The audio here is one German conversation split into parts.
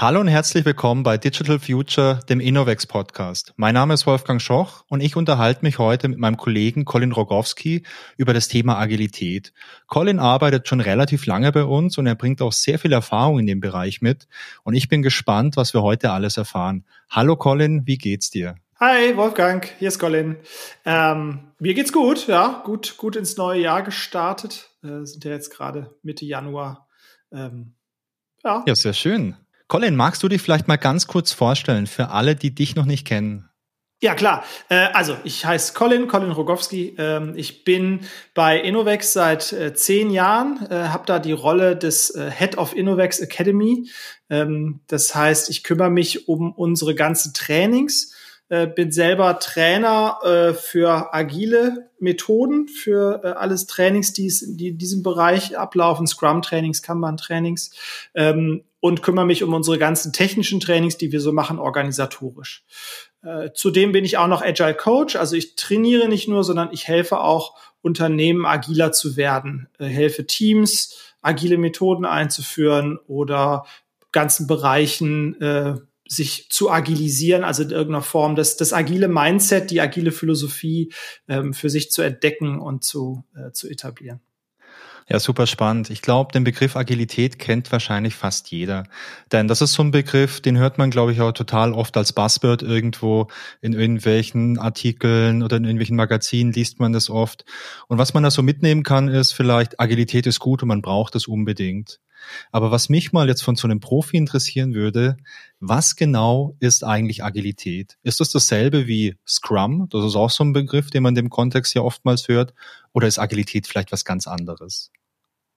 Hallo und herzlich willkommen bei Digital Future, dem Innovex Podcast. Mein Name ist Wolfgang Schoch und ich unterhalte mich heute mit meinem Kollegen Colin Rogowski über das Thema Agilität. Colin arbeitet schon relativ lange bei uns und er bringt auch sehr viel Erfahrung in dem Bereich mit und ich bin gespannt, was wir heute alles erfahren. Hallo Colin, wie geht's dir? Hi Wolfgang, hier ist Colin. Ähm, mir geht's gut, ja, gut, gut ins neue Jahr gestartet. Äh, sind ja jetzt gerade Mitte Januar. Ähm, ja. ja, sehr schön. Colin, magst du dich vielleicht mal ganz kurz vorstellen für alle, die dich noch nicht kennen? Ja, klar. Äh, also, ich heiße Colin, Colin Rogowski. Ähm, ich bin bei Innovex seit äh, zehn Jahren, äh, habe da die Rolle des Head of Innovex Academy. Ähm, das heißt, ich kümmere mich um unsere ganzen Trainings äh, bin selber Trainer äh, für agile Methoden, für äh, alles Trainings, die, in diesem Bereich ablaufen, Scrum-Trainings, Kanban-Trainings ähm, und kümmere mich um unsere ganzen technischen Trainings, die wir so machen, organisatorisch. Äh, zudem bin ich auch noch Agile Coach, also ich trainiere nicht nur, sondern ich helfe auch Unternehmen agiler zu werden, äh, helfe Teams, agile Methoden einzuführen oder ganzen Bereichen sich zu agilisieren, also in irgendeiner Form das, das agile Mindset, die agile Philosophie ähm, für sich zu entdecken und zu, äh, zu etablieren. Ja, super spannend. Ich glaube, den Begriff Agilität kennt wahrscheinlich fast jeder. Denn das ist so ein Begriff, den hört man, glaube ich, auch total oft als Buzzword irgendwo in irgendwelchen Artikeln oder in irgendwelchen Magazinen liest man das oft. Und was man da so mitnehmen kann, ist vielleicht, Agilität ist gut und man braucht es unbedingt. Aber was mich mal jetzt von so einem Profi interessieren würde, was genau ist eigentlich Agilität? Ist das dasselbe wie Scrum? Das ist auch so ein Begriff, den man in dem Kontext ja oftmals hört. Oder ist Agilität vielleicht was ganz anderes?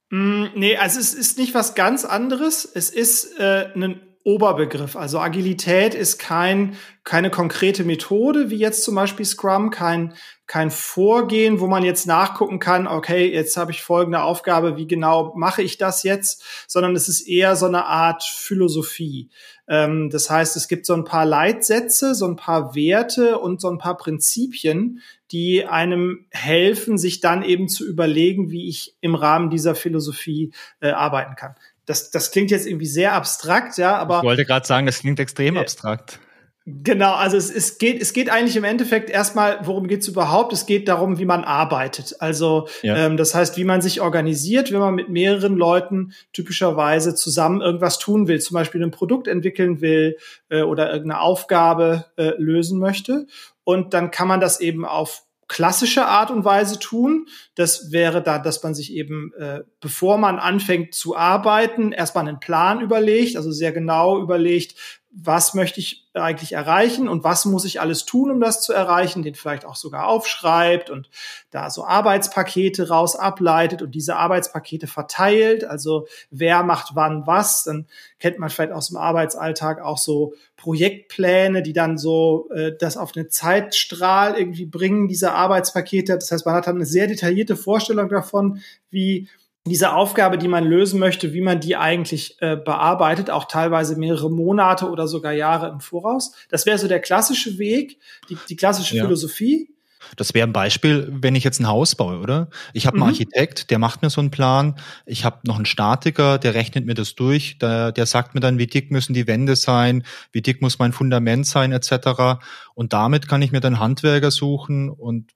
Mm, nee, also es ist nicht was ganz anderes. Es ist äh, ein Oberbegriff. Also Agilität ist kein, keine konkrete Methode, wie jetzt zum Beispiel Scrum, kein, kein Vorgehen, wo man jetzt nachgucken kann, okay, jetzt habe ich folgende Aufgabe, wie genau mache ich das jetzt, sondern es ist eher so eine Art Philosophie. Ähm, das heißt, es gibt so ein paar Leitsätze, so ein paar Werte und so ein paar Prinzipien, die einem helfen, sich dann eben zu überlegen, wie ich im Rahmen dieser Philosophie äh, arbeiten kann das, das klingt jetzt irgendwie sehr abstrakt, ja, aber. Ich wollte gerade sagen, das klingt extrem äh, abstrakt. Genau, also es, es geht, es geht eigentlich im Endeffekt erstmal, worum geht es überhaupt? Es geht darum, wie man arbeitet. Also ja. ähm, das heißt, wie man sich organisiert, wenn man mit mehreren Leuten typischerweise zusammen irgendwas tun will, zum Beispiel ein Produkt entwickeln will äh, oder irgendeine Aufgabe äh, lösen möchte. Und dann kann man das eben auf klassische Art und Weise tun. Das wäre da, dass man sich eben, äh, bevor man anfängt zu arbeiten, erstmal einen Plan überlegt, also sehr genau überlegt, was möchte ich eigentlich erreichen und was muss ich alles tun, um das zu erreichen, den vielleicht auch sogar aufschreibt und da so Arbeitspakete raus ableitet und diese Arbeitspakete verteilt, also wer macht wann was, dann kennt man vielleicht aus dem Arbeitsalltag auch so Projektpläne, die dann so äh, das auf einen Zeitstrahl irgendwie bringen, diese Arbeitspakete. Das heißt, man hat dann eine sehr detaillierte Vorstellung davon, wie diese Aufgabe, die man lösen möchte, wie man die eigentlich äh, bearbeitet, auch teilweise mehrere Monate oder sogar Jahre im Voraus. Das wäre so der klassische Weg, die, die klassische ja. Philosophie. Das wäre ein Beispiel, wenn ich jetzt ein Haus baue, oder? Ich habe einen mhm. Architekt, der macht mir so einen Plan. Ich habe noch einen Statiker, der rechnet mir das durch. Der, der sagt mir dann, wie dick müssen die Wände sein, wie dick muss mein Fundament sein, etc. Und damit kann ich mir dann Handwerker suchen und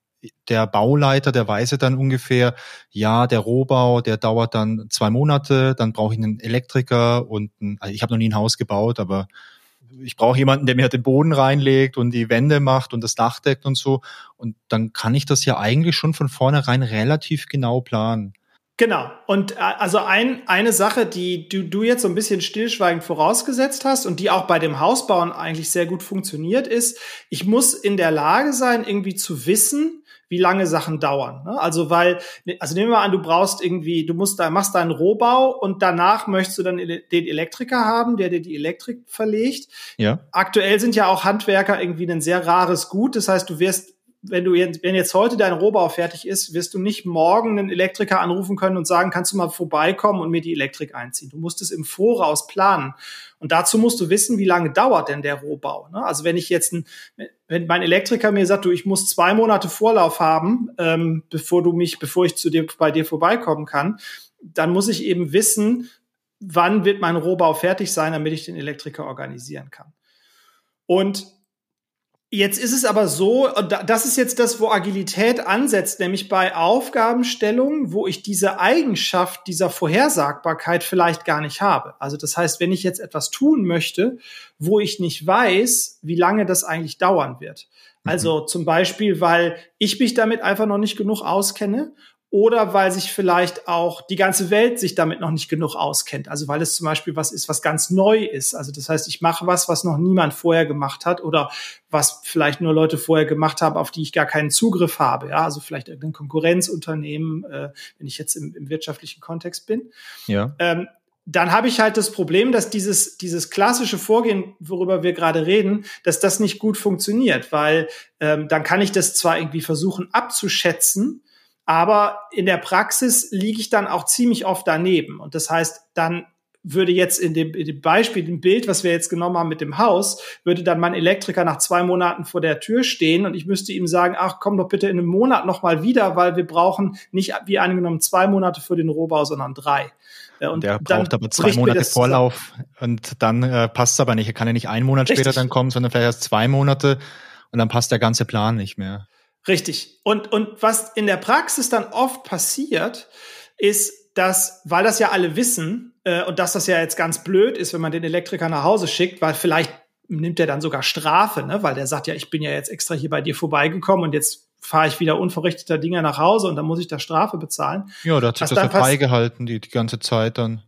der Bauleiter, der weiß ja dann ungefähr, ja, der Rohbau, der dauert dann zwei Monate, dann brauche ich einen Elektriker und ein, also ich habe noch nie ein Haus gebaut, aber ich brauche jemanden, der mir den Boden reinlegt und die Wände macht und das Dach deckt und so. Und dann kann ich das ja eigentlich schon von vornherein relativ genau planen. Genau. Und äh, also ein, eine Sache, die du, du jetzt so ein bisschen stillschweigend vorausgesetzt hast und die auch bei dem Hausbauen eigentlich sehr gut funktioniert, ist, ich muss in der Lage sein, irgendwie zu wissen, wie lange Sachen dauern. Ne? Also weil, also nehmen wir an, du brauchst irgendwie, du musst da, machst deinen Rohbau und danach möchtest du dann den Elektriker haben, der dir die Elektrik verlegt. Ja. Aktuell sind ja auch Handwerker irgendwie ein sehr rares Gut. Das heißt, du wirst wenn du jetzt, wenn jetzt heute dein Rohbau fertig ist, wirst du nicht morgen einen Elektriker anrufen können und sagen, kannst du mal vorbeikommen und mir die Elektrik einziehen. Du musst es im Voraus planen. Und dazu musst du wissen, wie lange dauert denn der Rohbau. Ne? Also wenn ich jetzt, ein, wenn mein Elektriker mir sagt, du, ich muss zwei Monate Vorlauf haben, ähm, bevor du mich, bevor ich zu dir bei dir vorbeikommen kann, dann muss ich eben wissen, wann wird mein Rohbau fertig sein, damit ich den Elektriker organisieren kann. Und Jetzt ist es aber so, das ist jetzt das, wo Agilität ansetzt, nämlich bei Aufgabenstellungen, wo ich diese Eigenschaft dieser Vorhersagbarkeit vielleicht gar nicht habe. Also das heißt, wenn ich jetzt etwas tun möchte, wo ich nicht weiß, wie lange das eigentlich dauern wird. Also mhm. zum Beispiel, weil ich mich damit einfach noch nicht genug auskenne oder weil sich vielleicht auch die ganze Welt sich damit noch nicht genug auskennt. Also weil es zum Beispiel was ist, was ganz neu ist. Also das heißt, ich mache was, was noch niemand vorher gemacht hat oder was vielleicht nur Leute vorher gemacht haben, auf die ich gar keinen Zugriff habe. Ja, also vielleicht irgendein Konkurrenzunternehmen, äh, wenn ich jetzt im, im wirtschaftlichen Kontext bin. Ja. Ähm, dann habe ich halt das Problem, dass dieses, dieses klassische Vorgehen, worüber wir gerade reden, dass das nicht gut funktioniert, weil ähm, dann kann ich das zwar irgendwie versuchen abzuschätzen, aber in der Praxis liege ich dann auch ziemlich oft daneben. Und das heißt, dann würde jetzt in dem, in dem Beispiel, dem Bild, was wir jetzt genommen haben mit dem Haus, würde dann mein Elektriker nach zwei Monaten vor der Tür stehen und ich müsste ihm sagen, ach, komm doch bitte in einem Monat nochmal wieder, weil wir brauchen nicht wie angenommen zwei Monate für den Rohbau, sondern drei. Äh, und der braucht aber zwei Monate Vorlauf und dann äh, passt es aber nicht. Er kann ja nicht einen Monat Richtig. später dann kommen, sondern vielleicht erst zwei Monate und dann passt der ganze Plan nicht mehr. Richtig. Und, und was in der Praxis dann oft passiert, ist, dass, weil das ja alle wissen, äh, und dass das ja jetzt ganz blöd ist, wenn man den Elektriker nach Hause schickt, weil vielleicht nimmt er dann sogar Strafe, ne? weil der sagt, ja, ich bin ja jetzt extra hier bei dir vorbeigekommen und jetzt fahre ich wieder unverrichteter Dinge nach Hause und dann muss ich da Strafe bezahlen. Ja, da hat sich das ja freigehalten die, die ganze Zeit dann.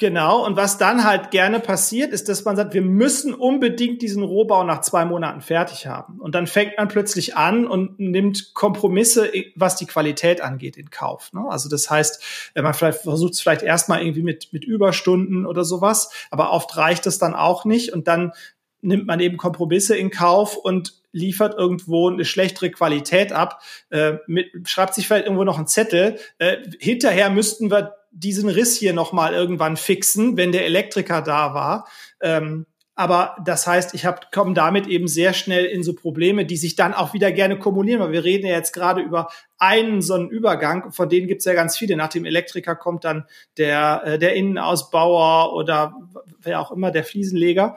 Genau, und was dann halt gerne passiert, ist, dass man sagt, wir müssen unbedingt diesen Rohbau nach zwei Monaten fertig haben. Und dann fängt man plötzlich an und nimmt Kompromisse, was die Qualität angeht, in Kauf. Ne? Also das heißt, man vielleicht versucht es vielleicht erstmal irgendwie mit, mit Überstunden oder sowas, aber oft reicht es dann auch nicht und dann nimmt man eben Kompromisse in Kauf und liefert irgendwo eine schlechtere Qualität ab, äh, mit, schreibt sich vielleicht irgendwo noch einen Zettel. Äh, hinterher müssten wir diesen Riss hier nochmal irgendwann fixen, wenn der Elektriker da war. Ähm, aber das heißt, ich komme damit eben sehr schnell in so Probleme, die sich dann auch wieder gerne kumulieren, weil wir reden ja jetzt gerade über einen so einen Übergang, von denen gibt es ja ganz viele. Nach dem Elektriker kommt dann der, äh, der Innenausbauer oder wer auch immer, der Fliesenleger.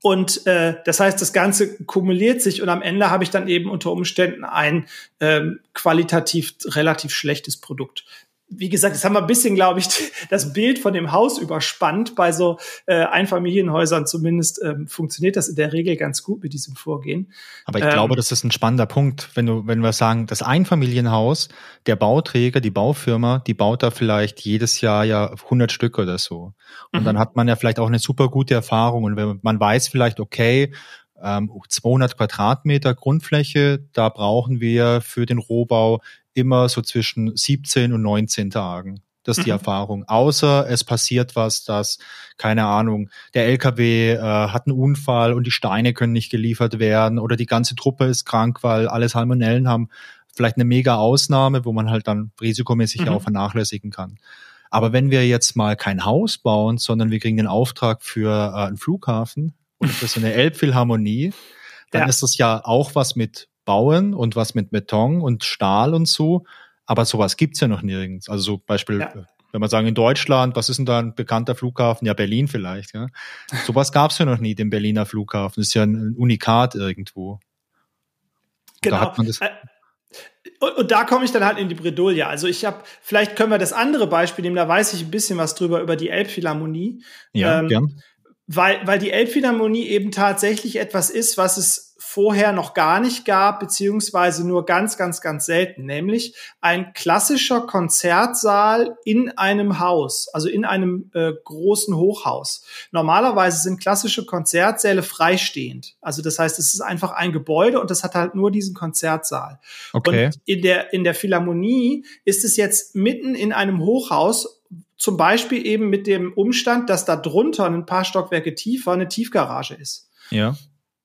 Und äh, das heißt, das Ganze kumuliert sich und am Ende habe ich dann eben unter Umständen ein ähm, qualitativ relativ schlechtes Produkt wie gesagt, jetzt haben wir ein bisschen, glaube ich, das Bild von dem Haus überspannt. Bei so äh, Einfamilienhäusern zumindest ähm, funktioniert das in der Regel ganz gut mit diesem Vorgehen. Aber ich ähm, glaube, das ist ein spannender Punkt, wenn du, wenn wir sagen, das Einfamilienhaus, der Bauträger, die Baufirma, die baut da vielleicht jedes Jahr ja 100 Stück oder so. Und mhm. dann hat man ja vielleicht auch eine super gute Erfahrung und wenn man weiß vielleicht, okay, 200 ähm, Quadratmeter Grundfläche, da brauchen wir für den Rohbau immer so zwischen 17 und 19 Tagen. Das ist die mhm. Erfahrung. Außer es passiert was, dass, keine Ahnung, der LKW äh, hat einen Unfall und die Steine können nicht geliefert werden oder die ganze Truppe ist krank, weil alle Salmonellen haben. Vielleicht eine mega Ausnahme, wo man halt dann risikomäßig mhm. auch vernachlässigen kann. Aber wenn wir jetzt mal kein Haus bauen, sondern wir kriegen den Auftrag für äh, einen Flughafen und für so eine Elbphilharmonie, dann ja. ist das ja auch was mit bauen und was mit Beton und Stahl und so. Aber sowas gibt's ja noch nirgends. Also so Beispiel, ja. wenn man sagen, in Deutschland, was ist denn da ein bekannter Flughafen? Ja, Berlin vielleicht. Ja. Sowas gab's ja noch nie, den Berliner Flughafen. Das ist ja ein Unikat irgendwo. Genau. Da äh, und, und, da komme ich dann halt in die Bredouille. Also ich habe, vielleicht können wir das andere Beispiel nehmen, da weiß ich ein bisschen was drüber über die Elbphilharmonie. Ja, ähm, gern. Weil, weil die Elbphilharmonie eben tatsächlich etwas ist, was es vorher noch gar nicht gab, beziehungsweise nur ganz, ganz, ganz selten, nämlich ein klassischer Konzertsaal in einem Haus, also in einem äh, großen Hochhaus. Normalerweise sind klassische Konzertsäle freistehend. Also das heißt, es ist einfach ein Gebäude und das hat halt nur diesen Konzertsaal. Okay. Und in der, in der Philharmonie ist es jetzt mitten in einem Hochhaus, zum Beispiel eben mit dem Umstand, dass da drunter ein paar Stockwerke tiefer eine Tiefgarage ist. Ja.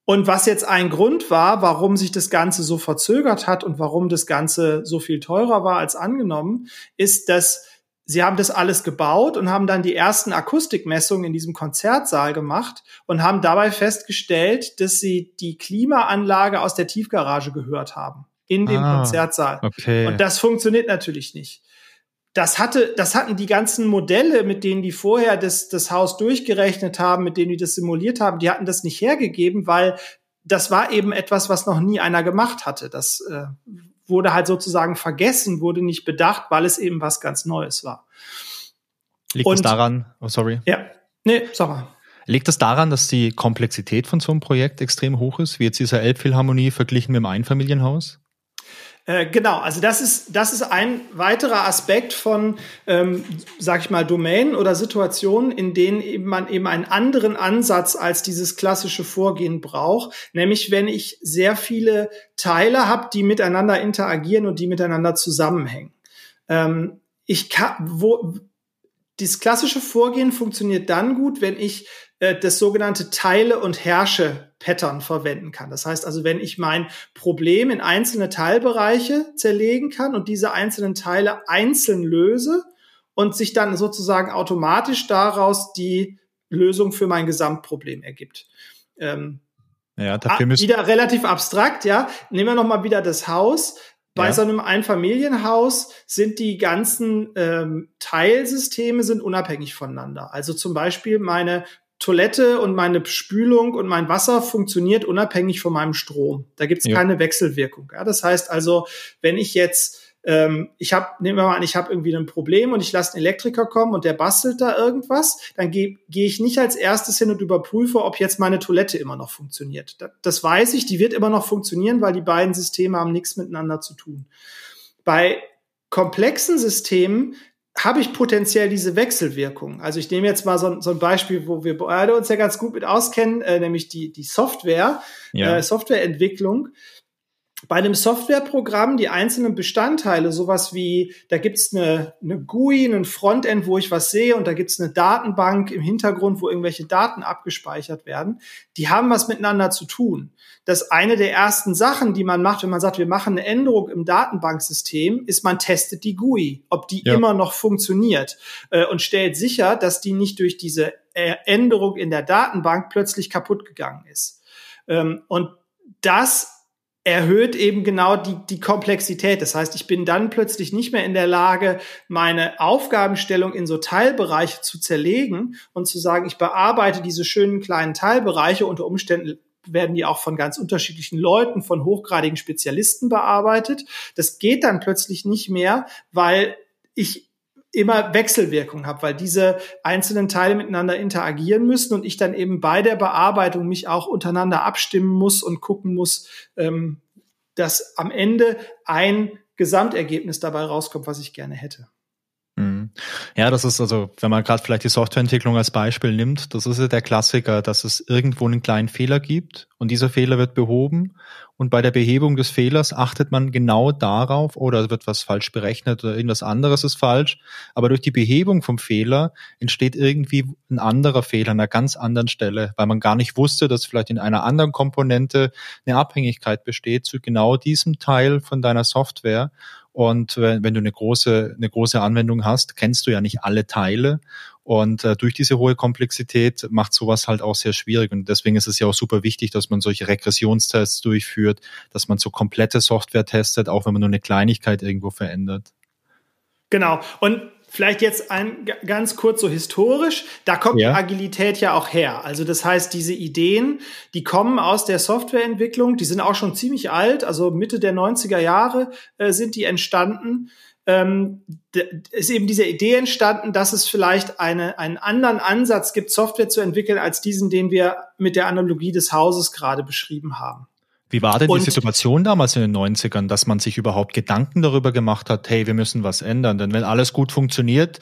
Und was jetzt ein Grund war, warum sich das Ganze so verzögert hat und warum das Ganze so viel teurer war als angenommen, ist, dass sie haben das alles gebaut und haben dann die ersten Akustikmessungen in diesem Konzertsaal gemacht und haben dabei festgestellt, dass sie die Klimaanlage aus der Tiefgarage gehört haben in dem ah, Konzertsaal. Okay. Und das funktioniert natürlich nicht. Das hatte, das hatten die ganzen Modelle, mit denen die vorher das, das Haus durchgerechnet haben, mit denen die das simuliert haben, die hatten das nicht hergegeben, weil das war eben etwas, was noch nie einer gemacht hatte. Das äh, wurde halt sozusagen vergessen, wurde nicht bedacht, weil es eben was ganz Neues war. Liegt Und, es daran, oh sorry. Ja, nee, sag mal. Liegt das daran, dass die Komplexität von so einem Projekt extrem hoch ist, wie jetzt dieser Elbphilharmonie verglichen mit dem Einfamilienhaus? Äh, genau, also das ist, das ist ein weiterer Aspekt von, ähm, sag ich mal, Domänen oder Situationen, in denen eben man eben einen anderen Ansatz als dieses klassische Vorgehen braucht. Nämlich, wenn ich sehr viele Teile habe, die miteinander interagieren und die miteinander zusammenhängen. Ähm, ich kann, wo, dieses klassische Vorgehen funktioniert dann gut, wenn ich äh, das sogenannte Teile- und Herrsche-Pattern verwenden kann. Das heißt also, wenn ich mein Problem in einzelne Teilbereiche zerlegen kann und diese einzelnen Teile einzeln löse und sich dann sozusagen automatisch daraus die Lösung für mein Gesamtproblem ergibt. Ähm, ja, dafür müssen wieder relativ abstrakt, ja. Nehmen wir noch mal wieder das Haus. Bei ja. so einem Einfamilienhaus sind die ganzen ähm, Teilsysteme sind unabhängig voneinander. Also zum Beispiel meine Toilette und meine Spülung und mein Wasser funktioniert unabhängig von meinem Strom. Da gibt es ja. keine Wechselwirkung. Ja, das heißt also, wenn ich jetzt ähm, ich habe, nehmen wir mal an, ich habe irgendwie ein Problem und ich lasse einen Elektriker kommen und der bastelt da irgendwas, dann gehe geh ich nicht als erstes hin und überprüfe, ob jetzt meine Toilette immer noch funktioniert. Das, das weiß ich, die wird immer noch funktionieren, weil die beiden Systeme haben nichts miteinander zu tun. Bei komplexen Systemen habe ich potenziell diese Wechselwirkung. Also ich nehme jetzt mal so, so ein Beispiel, wo wir beide uns ja ganz gut mit auskennen, äh, nämlich die, die Software, ja. äh, Softwareentwicklung bei einem Softwareprogramm die einzelnen Bestandteile, sowas wie, da gibt's eine, eine GUI, einen Frontend, wo ich was sehe und da gibt's eine Datenbank im Hintergrund, wo irgendwelche Daten abgespeichert werden, die haben was miteinander zu tun. Das eine der ersten Sachen, die man macht, wenn man sagt, wir machen eine Änderung im Datenbanksystem, ist, man testet die GUI, ob die ja. immer noch funktioniert äh, und stellt sicher, dass die nicht durch diese äh, Änderung in der Datenbank plötzlich kaputt gegangen ist. Ähm, und das erhöht eben genau die, die Komplexität. Das heißt, ich bin dann plötzlich nicht mehr in der Lage, meine Aufgabenstellung in so Teilbereiche zu zerlegen und zu sagen, ich bearbeite diese schönen kleinen Teilbereiche. Unter Umständen werden die auch von ganz unterschiedlichen Leuten, von hochgradigen Spezialisten bearbeitet. Das geht dann plötzlich nicht mehr, weil ich immer Wechselwirkung habe, weil diese einzelnen Teile miteinander interagieren müssen und ich dann eben bei der Bearbeitung mich auch untereinander abstimmen muss und gucken muss, ähm, dass am Ende ein Gesamtergebnis dabei rauskommt, was ich gerne hätte. Mhm. Ja, das ist also, wenn man gerade vielleicht die Softwareentwicklung als Beispiel nimmt, das ist ja der Klassiker, dass es irgendwo einen kleinen Fehler gibt und dieser Fehler wird behoben und bei der Behebung des Fehlers achtet man genau darauf, oder wird was falsch berechnet oder irgendwas anderes ist falsch, aber durch die Behebung vom Fehler entsteht irgendwie ein anderer Fehler an einer ganz anderen Stelle, weil man gar nicht wusste, dass vielleicht in einer anderen Komponente eine Abhängigkeit besteht zu genau diesem Teil von deiner Software und wenn, wenn du eine große, eine große Anwendung hast, kennst du ja nicht alle Teile. Und äh, durch diese hohe Komplexität macht sowas halt auch sehr schwierig. Und deswegen ist es ja auch super wichtig, dass man solche Regressionstests durchführt, dass man so komplette Software testet, auch wenn man nur eine Kleinigkeit irgendwo verändert. Genau. Und Vielleicht jetzt ein ganz kurz so historisch, da kommt ja. die Agilität ja auch her. Also das heißt, diese Ideen, die kommen aus der Softwareentwicklung, die sind auch schon ziemlich alt, also Mitte der 90er Jahre äh, sind die entstanden. Ähm, ist eben diese Idee entstanden, dass es vielleicht eine, einen anderen Ansatz gibt, Software zu entwickeln, als diesen, den wir mit der Analogie des Hauses gerade beschrieben haben. Wie war denn und, die Situation damals in den 90ern, dass man sich überhaupt Gedanken darüber gemacht hat, hey, wir müssen was ändern? Denn wenn alles gut funktioniert,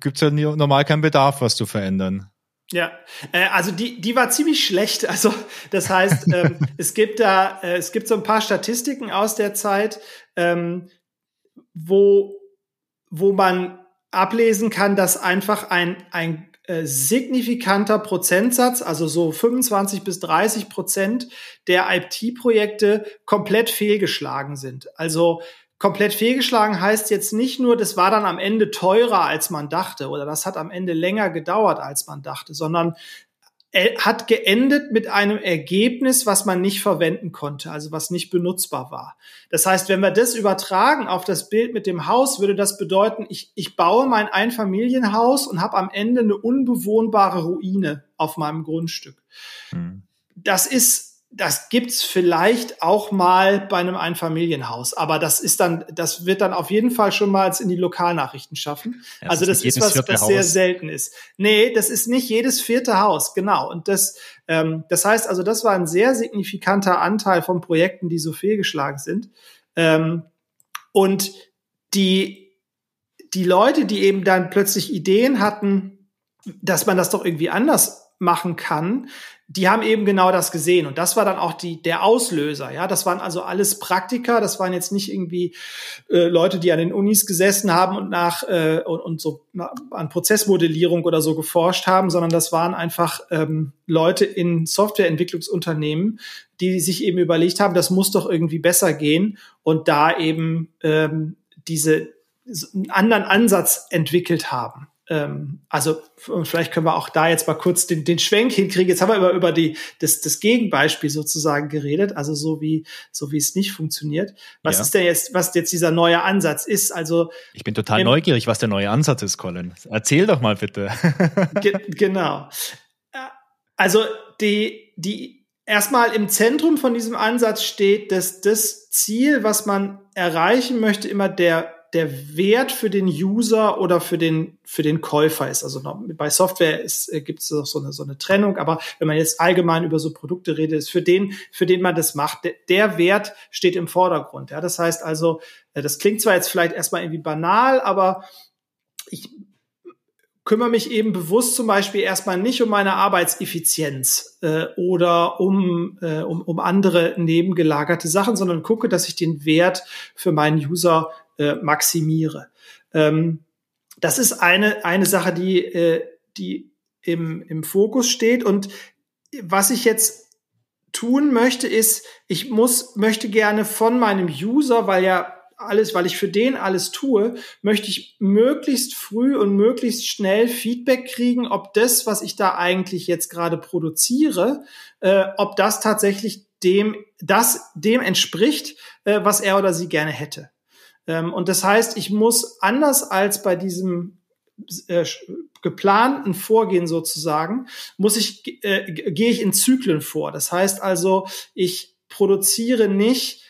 gibt es ja normal keinen Bedarf, was zu verändern. Ja, äh, also die, die war ziemlich schlecht. Also das heißt, ähm, es gibt da, äh, es gibt so ein paar Statistiken aus der Zeit, ähm, wo, wo man ablesen kann, dass einfach ein, ein äh, signifikanter Prozentsatz, also so 25 bis 30 Prozent der IT-Projekte komplett fehlgeschlagen sind. Also komplett fehlgeschlagen heißt jetzt nicht nur, das war dann am Ende teurer, als man dachte, oder das hat am Ende länger gedauert, als man dachte, sondern hat geendet mit einem Ergebnis, was man nicht verwenden konnte, also was nicht benutzbar war. Das heißt, wenn wir das übertragen auf das Bild mit dem Haus, würde das bedeuten, ich, ich baue mein Einfamilienhaus und habe am Ende eine unbewohnbare Ruine auf meinem Grundstück. Mhm. Das ist das gibt's vielleicht auch mal bei einem Einfamilienhaus, aber das ist dann, das wird dann auf jeden Fall schon mal in die Lokalnachrichten schaffen. Ja, also das ist, was, was sehr selten ist. Nee, das ist nicht jedes vierte Haus, genau. Und das, ähm, das heißt also, das war ein sehr signifikanter Anteil von Projekten, die so fehlgeschlagen sind. Ähm, und die, die Leute, die eben dann plötzlich Ideen hatten, dass man das doch irgendwie anders machen kann, die haben eben genau das gesehen und das war dann auch die der Auslöser. Ja, das waren also alles Praktiker. Das waren jetzt nicht irgendwie äh, Leute, die an den Unis gesessen haben und nach äh, und, und so na, an Prozessmodellierung oder so geforscht haben, sondern das waren einfach ähm, Leute in Softwareentwicklungsunternehmen, die sich eben überlegt haben, das muss doch irgendwie besser gehen und da eben ähm, diese einen anderen Ansatz entwickelt haben also vielleicht können wir auch da jetzt mal kurz den, den Schwenk hinkriegen. Jetzt haben wir über, über die, das, das Gegenbeispiel sozusagen geredet, also so wie, so wie es nicht funktioniert. Was ja. ist denn jetzt, was jetzt dieser neue Ansatz ist? Also ich bin total neugierig, was der neue Ansatz ist, Colin. Erzähl doch mal bitte. ge genau. Also die, die erstmal im Zentrum von diesem Ansatz steht, dass das Ziel, was man erreichen möchte, immer der der Wert für den User oder für den, für den Käufer ist. Also bei Software äh, gibt es noch so eine, so eine Trennung, aber wenn man jetzt allgemein über so Produkte redet, ist für den, für den man das macht, der, der Wert steht im Vordergrund. Ja, das heißt also, äh, das klingt zwar jetzt vielleicht erstmal irgendwie banal, aber ich kümmere mich eben bewusst zum Beispiel erstmal nicht um meine Arbeitseffizienz äh, oder um, äh, um, um andere nebengelagerte Sachen, sondern gucke, dass ich den Wert für meinen User äh, maximiere. Ähm, das ist eine, eine Sache, die, äh, die im, im Fokus steht. Und was ich jetzt tun möchte, ist, ich muss, möchte gerne von meinem User, weil ja alles, weil ich für den alles tue, möchte ich möglichst früh und möglichst schnell Feedback kriegen, ob das, was ich da eigentlich jetzt gerade produziere, äh, ob das tatsächlich dem, das dem entspricht, äh, was er oder sie gerne hätte. Ähm, und das heißt, ich muss anders als bei diesem äh, geplanten Vorgehen sozusagen, muss ich, äh, gehe ich in Zyklen vor. Das heißt also, ich produziere nicht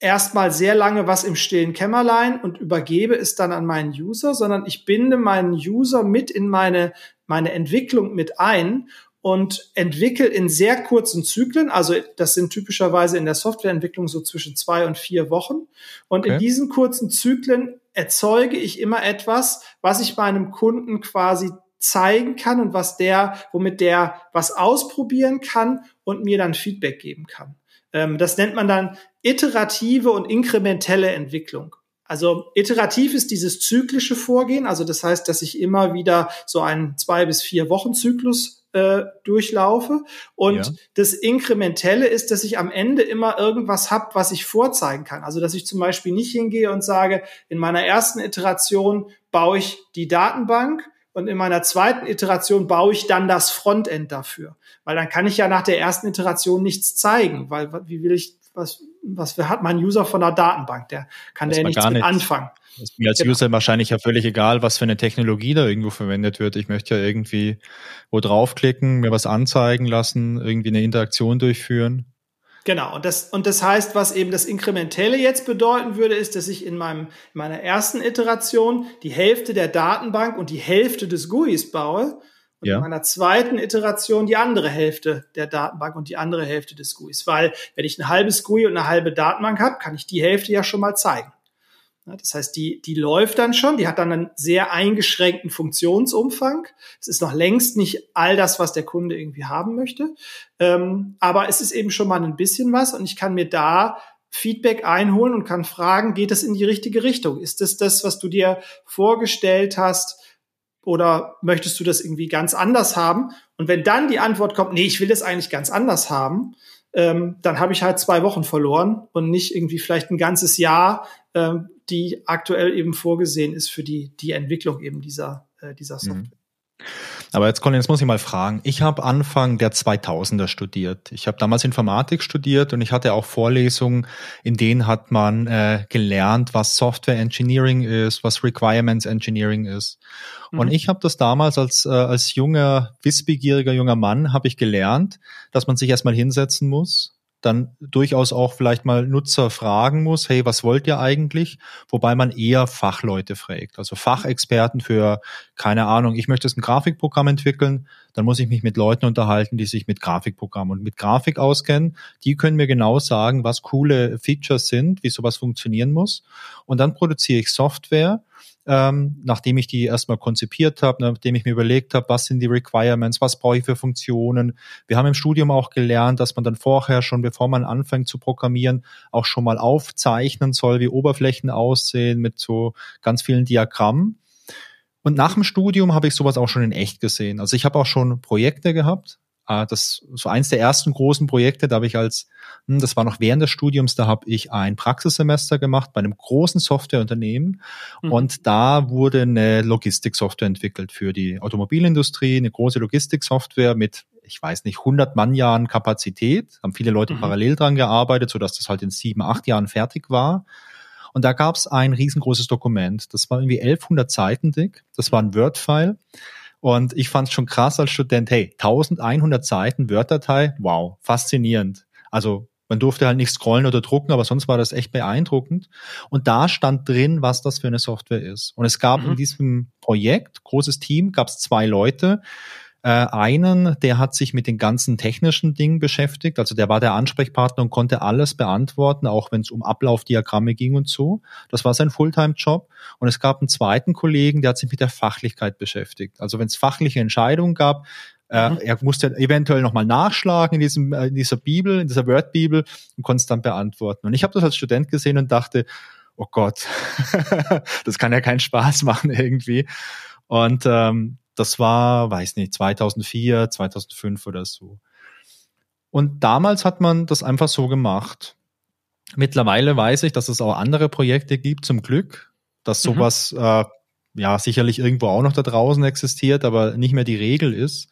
erstmal sehr lange was im stillen Kämmerlein und übergebe es dann an meinen User, sondern ich binde meinen User mit in meine, meine Entwicklung mit ein und entwickle in sehr kurzen Zyklen, also das sind typischerweise in der Softwareentwicklung so zwischen zwei und vier Wochen. Und okay. in diesen kurzen Zyklen erzeuge ich immer etwas, was ich meinem Kunden quasi zeigen kann und was der, womit der was ausprobieren kann und mir dann Feedback geben kann. Ähm, das nennt man dann iterative und inkrementelle Entwicklung. Also iterativ ist dieses zyklische Vorgehen, also das heißt, dass ich immer wieder so einen zwei bis vier Wochen Zyklus äh, durchlaufe. Und ja. das Inkrementelle ist, dass ich am Ende immer irgendwas habe, was ich vorzeigen kann. Also dass ich zum Beispiel nicht hingehe und sage, in meiner ersten Iteration baue ich die Datenbank und in meiner zweiten Iteration baue ich dann das Frontend dafür. Weil dann kann ich ja nach der ersten Iteration nichts zeigen, weil wie will ich, was, was hat mein User von der Datenbank? Der kann der nichts mit anfangen. Ist mir als genau. User wahrscheinlich ja völlig egal, was für eine Technologie da irgendwo verwendet wird. Ich möchte ja irgendwie wo draufklicken, mir was anzeigen lassen, irgendwie eine Interaktion durchführen. Genau, und das, und das heißt, was eben das Inkrementelle jetzt bedeuten würde, ist, dass ich in, meinem, in meiner ersten Iteration die Hälfte der Datenbank und die Hälfte des GUIs baue und ja. in meiner zweiten Iteration die andere Hälfte der Datenbank und die andere Hälfte des GUIs. Weil wenn ich ein halbes GUI und eine halbe Datenbank habe, kann ich die Hälfte ja schon mal zeigen. Das heißt, die, die läuft dann schon, die hat dann einen sehr eingeschränkten Funktionsumfang. Es ist noch längst nicht all das, was der Kunde irgendwie haben möchte. Ähm, aber es ist eben schon mal ein bisschen was und ich kann mir da Feedback einholen und kann fragen, geht es in die richtige Richtung? Ist es das, was du dir vorgestellt hast? Oder möchtest du das irgendwie ganz anders haben? Und wenn dann die Antwort kommt, nee, ich will das eigentlich ganz anders haben, ähm, dann habe ich halt zwei Wochen verloren und nicht irgendwie vielleicht ein ganzes Jahr, ähm, die aktuell eben vorgesehen ist für die, die Entwicklung eben dieser, äh, dieser mhm. Aber jetzt, Colin, jetzt muss ich mal fragen. Ich habe Anfang der 2000er studiert. Ich habe damals Informatik studiert und ich hatte auch Vorlesungen, in denen hat man äh, gelernt, was Software Engineering ist, was Requirements Engineering ist. Mhm. Und ich habe das damals als, äh, als junger, wissbegieriger junger Mann, habe ich gelernt, dass man sich erstmal hinsetzen muss, dann durchaus auch vielleicht mal Nutzer fragen muss, hey, was wollt ihr eigentlich? Wobei man eher Fachleute fragt, also Fachexperten für, keine Ahnung, ich möchte jetzt ein Grafikprogramm entwickeln, dann muss ich mich mit Leuten unterhalten, die sich mit Grafikprogrammen und mit Grafik auskennen. Die können mir genau sagen, was coole Features sind, wie sowas funktionieren muss. Und dann produziere ich Software, ähm, nachdem ich die erstmal konzipiert habe, nachdem ich mir überlegt habe, was sind die Requirements, was brauche ich für Funktionen. Wir haben im Studium auch gelernt, dass man dann vorher schon, bevor man anfängt zu programmieren, auch schon mal aufzeichnen soll, wie Oberflächen aussehen mit so ganz vielen Diagrammen. Und nach dem Studium habe ich sowas auch schon in echt gesehen. Also ich habe auch schon Projekte gehabt, das so eins der ersten großen Projekte, da habe ich als, hm, das war noch während des Studiums, da habe ich ein Praxissemester gemacht bei einem großen Softwareunternehmen mhm. und da wurde eine Logistiksoftware entwickelt für die Automobilindustrie, eine große Logistiksoftware mit ich weiß nicht, 100 Mannjahren Kapazität, haben viele Leute mhm. parallel dran gearbeitet, so dass das halt in sieben, acht Jahren fertig war. Und da gab es ein riesengroßes Dokument. Das war irgendwie 1100 Seiten dick. Das war ein Word-File. Und ich fand es schon krass als Student, hey, 1100 Seiten Word-Datei, wow, faszinierend. Also man durfte halt nicht scrollen oder drucken, aber sonst war das echt beeindruckend. Und da stand drin, was das für eine Software ist. Und es gab mhm. in diesem Projekt, großes Team, gab es zwei Leute, einen, der hat sich mit den ganzen technischen Dingen beschäftigt, also der war der Ansprechpartner und konnte alles beantworten, auch wenn es um Ablaufdiagramme ging und so. Das war sein Fulltime-Job. Und es gab einen zweiten Kollegen, der hat sich mit der Fachlichkeit beschäftigt. Also wenn es fachliche Entscheidungen gab, äh, mhm. er musste eventuell nochmal nachschlagen in, diesem, äh, in dieser Bibel, in dieser Word-Bibel und konnte es dann beantworten. Und ich habe das als Student gesehen und dachte, oh Gott, das kann ja keinen Spaß machen irgendwie. Und ähm, das war, weiß nicht, 2004, 2005 oder so. Und damals hat man das einfach so gemacht. Mittlerweile weiß ich, dass es auch andere Projekte gibt, zum Glück, dass mhm. sowas mhm. äh, ja sicherlich irgendwo auch noch da draußen existiert, aber nicht mehr die Regel ist.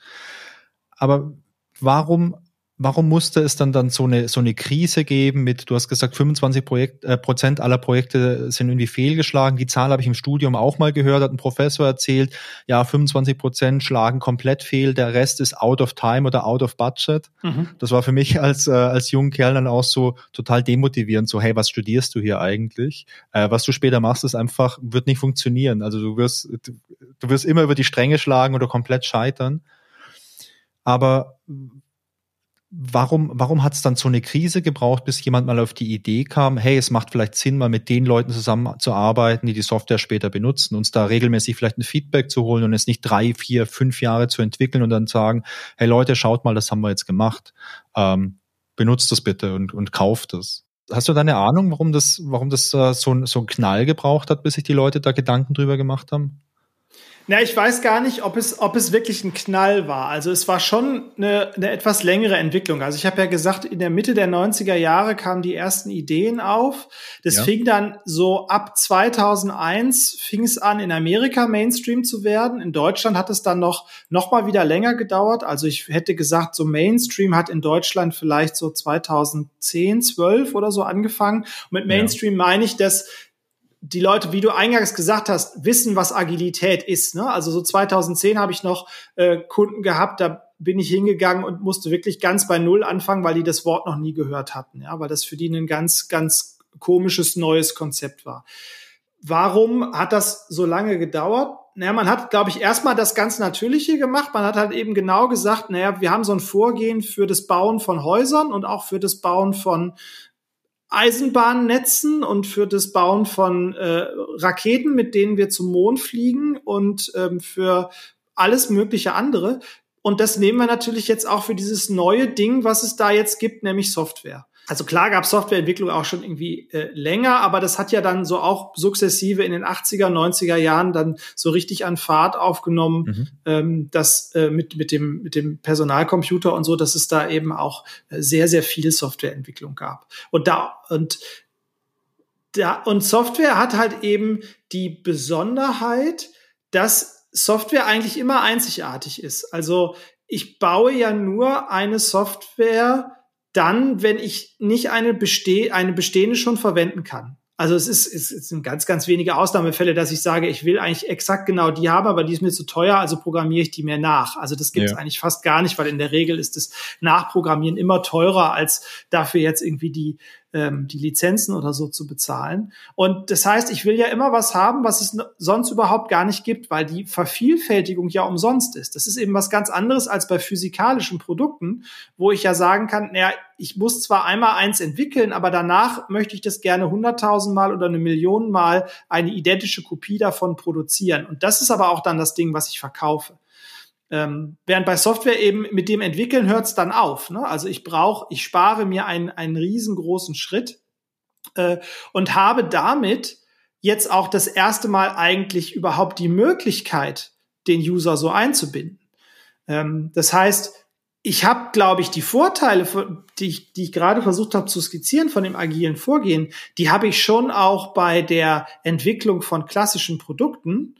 Aber warum warum musste es dann dann so eine so eine Krise geben mit du hast gesagt 25 Projekt, äh, Prozent aller Projekte sind irgendwie fehlgeschlagen. Die Zahl habe ich im Studium auch mal gehört hat ein Professor erzählt. Ja 25 Prozent schlagen komplett fehl der Rest ist out of time oder out of budget. Mhm. das war für mich als äh, als jungen Kerl dann auch so total demotivierend so hey was studierst du hier eigentlich? Äh, was du später machst ist einfach wird nicht funktionieren. Also du wirst du wirst immer über die Stränge schlagen oder komplett scheitern. Aber warum, warum hat es dann so eine Krise gebraucht, bis jemand mal auf die Idee kam, hey, es macht vielleicht Sinn, mal mit den Leuten zusammenzuarbeiten, die die Software später benutzen, uns da regelmäßig vielleicht ein Feedback zu holen und es nicht drei, vier, fünf Jahre zu entwickeln und dann sagen, hey Leute, schaut mal, das haben wir jetzt gemacht. Ähm, benutzt das bitte und, und kauft es. Hast du da eine Ahnung, warum das, warum das äh, so, so einen Knall gebraucht hat, bis sich die Leute da Gedanken drüber gemacht haben? Na, ich weiß gar nicht, ob es, ob es wirklich ein Knall war. Also es war schon eine, eine etwas längere Entwicklung. Also ich habe ja gesagt, in der Mitte der 90er Jahre kamen die ersten Ideen auf. Das ja. fing dann so ab 2001 fing es an, in Amerika Mainstream zu werden. In Deutschland hat es dann noch, noch mal wieder länger gedauert. Also ich hätte gesagt, so Mainstream hat in Deutschland vielleicht so 2010, 12 oder so angefangen. Und mit Mainstream ja. meine ich, dass die Leute, wie du eingangs gesagt hast, wissen, was Agilität ist. Ne? Also so 2010 habe ich noch äh, Kunden gehabt, da bin ich hingegangen und musste wirklich ganz bei Null anfangen, weil die das Wort noch nie gehört hatten, ja, weil das für die ein ganz, ganz komisches neues Konzept war. Warum hat das so lange gedauert? Naja, man hat, glaube ich, erstmal das ganz Natürliche gemacht. Man hat halt eben genau gesagt, naja, wir haben so ein Vorgehen für das Bauen von Häusern und auch für das Bauen von Eisenbahnnetzen und für das Bauen von äh, Raketen, mit denen wir zum Mond fliegen und ähm, für alles mögliche andere. Und das nehmen wir natürlich jetzt auch für dieses neue Ding, was es da jetzt gibt, nämlich Software. Also klar gab Softwareentwicklung auch schon irgendwie äh, länger, aber das hat ja dann so auch sukzessive in den 80er, 90er Jahren dann so richtig an Fahrt aufgenommen, mhm. ähm, dass äh, mit, mit, dem, mit dem Personalcomputer und so, dass es da eben auch äh, sehr, sehr viel Softwareentwicklung gab. Und da, und da, und Software hat halt eben die Besonderheit, dass Software eigentlich immer einzigartig ist. Also ich baue ja nur eine Software dann, wenn ich nicht eine, beste eine bestehende schon verwenden kann. Also es ist, es sind ganz, ganz wenige Ausnahmefälle, dass ich sage, ich will eigentlich exakt genau die haben, aber die ist mir zu teuer, also programmiere ich die mir nach. Also das gibt es ja. eigentlich fast gar nicht, weil in der Regel ist das Nachprogrammieren immer teurer, als dafür jetzt irgendwie die ähm, die Lizenzen oder so zu bezahlen. Und das heißt, ich will ja immer was haben, was es sonst überhaupt gar nicht gibt, weil die Vervielfältigung ja umsonst ist. Das ist eben was ganz anderes als bei physikalischen Produkten, wo ich ja sagen kann, naja, ich muss zwar einmal eins entwickeln, aber danach möchte ich das gerne hunderttausendmal oder eine Million Mal eine identische Kopie davon produzieren. Und das ist aber auch dann das Ding, was ich verkaufe. Ähm, während bei Software eben mit dem Entwickeln hört es dann auf. Ne? Also ich brauche, ich spare mir einen, einen riesengroßen Schritt äh, und habe damit jetzt auch das erste Mal eigentlich überhaupt die Möglichkeit, den User so einzubinden. Ähm, das heißt, ich habe, glaube ich, die Vorteile, die ich, die ich gerade versucht habe zu skizzieren von dem agilen Vorgehen, die habe ich schon auch bei der Entwicklung von klassischen Produkten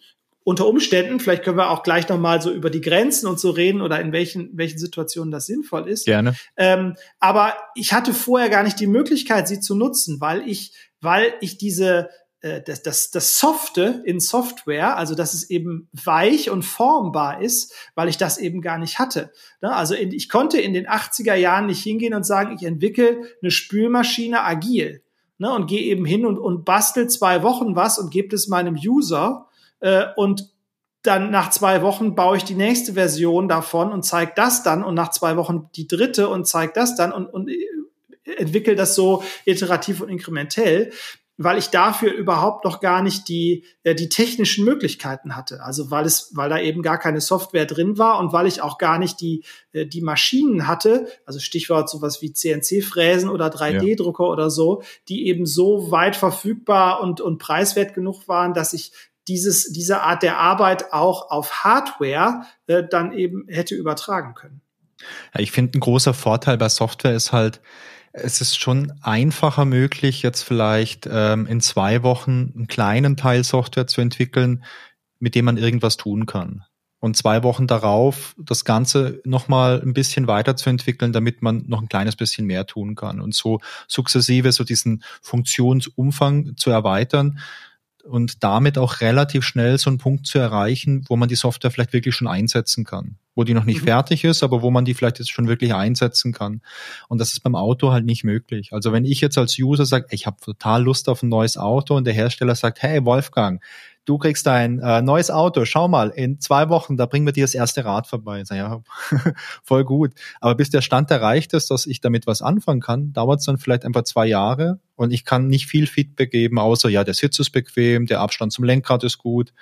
unter Umständen, vielleicht können wir auch gleich nochmal so über die Grenzen und so reden oder in welchen, welchen Situationen das sinnvoll ist. Gerne. Ähm, aber ich hatte vorher gar nicht die Möglichkeit, sie zu nutzen, weil ich, weil ich diese, äh, das, das, das Softe in Software, also dass es eben weich und formbar ist, weil ich das eben gar nicht hatte. Ne? Also in, ich konnte in den 80er Jahren nicht hingehen und sagen, ich entwickle eine Spülmaschine agil. Ne, und gehe eben hin und, und bastel zwei Wochen was und gebe es meinem User äh, und dann nach zwei Wochen baue ich die nächste Version davon und zeige das dann und nach zwei Wochen die dritte und zeige das dann und, und äh, entwickle das so iterativ und inkrementell, weil ich dafür überhaupt noch gar nicht die, äh, die technischen Möglichkeiten hatte. Also weil es, weil da eben gar keine Software drin war und weil ich auch gar nicht die, äh, die Maschinen hatte, also Stichwort sowas wie CNC-Fräsen oder 3D-Drucker ja. oder so, die eben so weit verfügbar und, und preiswert genug waren, dass ich dieses, diese Art der Arbeit auch auf Hardware äh, dann eben hätte übertragen können. Ja, ich finde, ein großer Vorteil bei Software ist halt, es ist schon einfacher möglich, jetzt vielleicht ähm, in zwei Wochen einen kleinen Teil Software zu entwickeln, mit dem man irgendwas tun kann. Und zwei Wochen darauf das Ganze nochmal ein bisschen weiterzuentwickeln, damit man noch ein kleines bisschen mehr tun kann. Und so sukzessive so diesen Funktionsumfang zu erweitern und damit auch relativ schnell so einen Punkt zu erreichen, wo man die Software vielleicht wirklich schon einsetzen kann. Wo die noch nicht mhm. fertig ist, aber wo man die vielleicht jetzt schon wirklich einsetzen kann. Und das ist beim Auto halt nicht möglich. Also wenn ich jetzt als User sage, ich habe total Lust auf ein neues Auto und der Hersteller sagt, hey Wolfgang, du kriegst ein äh, neues Auto, schau mal, in zwei Wochen, da bringen wir dir das erste Rad vorbei. Sag, ja, voll gut. Aber bis der Stand erreicht ist, dass ich damit was anfangen kann, dauert es dann vielleicht einfach zwei Jahre und ich kann nicht viel Feedback geben, außer ja, der Sitz ist bequem, der Abstand zum Lenkrad ist gut,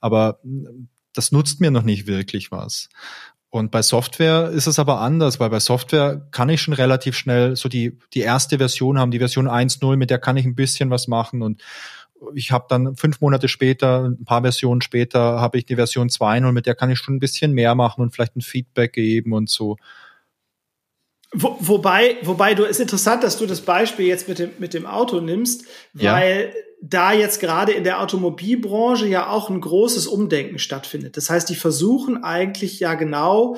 aber mm, das nutzt mir noch nicht wirklich was. Und bei Software ist es aber anders, weil bei Software kann ich schon relativ schnell so die, die erste Version haben, die Version 1.0, mit der kann ich ein bisschen was machen und ich habe dann fünf Monate später, ein paar Versionen später, habe ich die Version 2.0, mit der kann ich schon ein bisschen mehr machen und vielleicht ein Feedback geben und so. Wo, wobei, wobei du ist interessant, dass du das Beispiel jetzt mit dem, mit dem Auto nimmst, weil ja. da jetzt gerade in der Automobilbranche ja auch ein großes Umdenken stattfindet. Das heißt, die versuchen eigentlich ja genau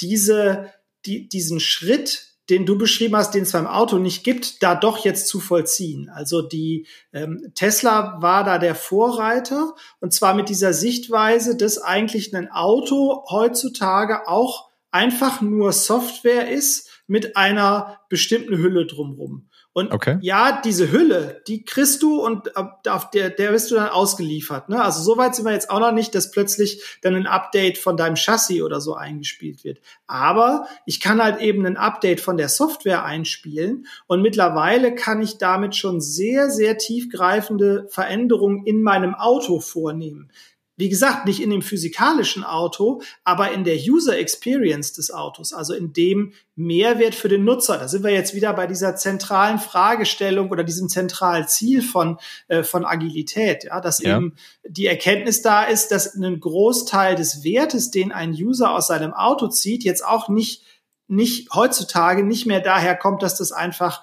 diese, die, diesen Schritt den du beschrieben hast, den es beim Auto nicht gibt, da doch jetzt zu vollziehen. Also die ähm, Tesla war da der Vorreiter und zwar mit dieser Sichtweise, dass eigentlich ein Auto heutzutage auch einfach nur Software ist mit einer bestimmten Hülle drumrum. Und okay. ja, diese Hülle, die kriegst du und auf der, der wirst du dann ausgeliefert. Ne? Also so weit sind wir jetzt auch noch nicht, dass plötzlich dann ein Update von deinem Chassis oder so eingespielt wird. Aber ich kann halt eben ein Update von der Software einspielen und mittlerweile kann ich damit schon sehr, sehr tiefgreifende Veränderungen in meinem Auto vornehmen. Wie gesagt, nicht in dem physikalischen Auto, aber in der User Experience des Autos, also in dem Mehrwert für den Nutzer. Da sind wir jetzt wieder bei dieser zentralen Fragestellung oder diesem zentralen Ziel von, äh, von Agilität, ja, dass ja. eben die Erkenntnis da ist, dass ein Großteil des Wertes, den ein User aus seinem Auto zieht, jetzt auch nicht nicht heutzutage nicht mehr daher kommt, dass das einfach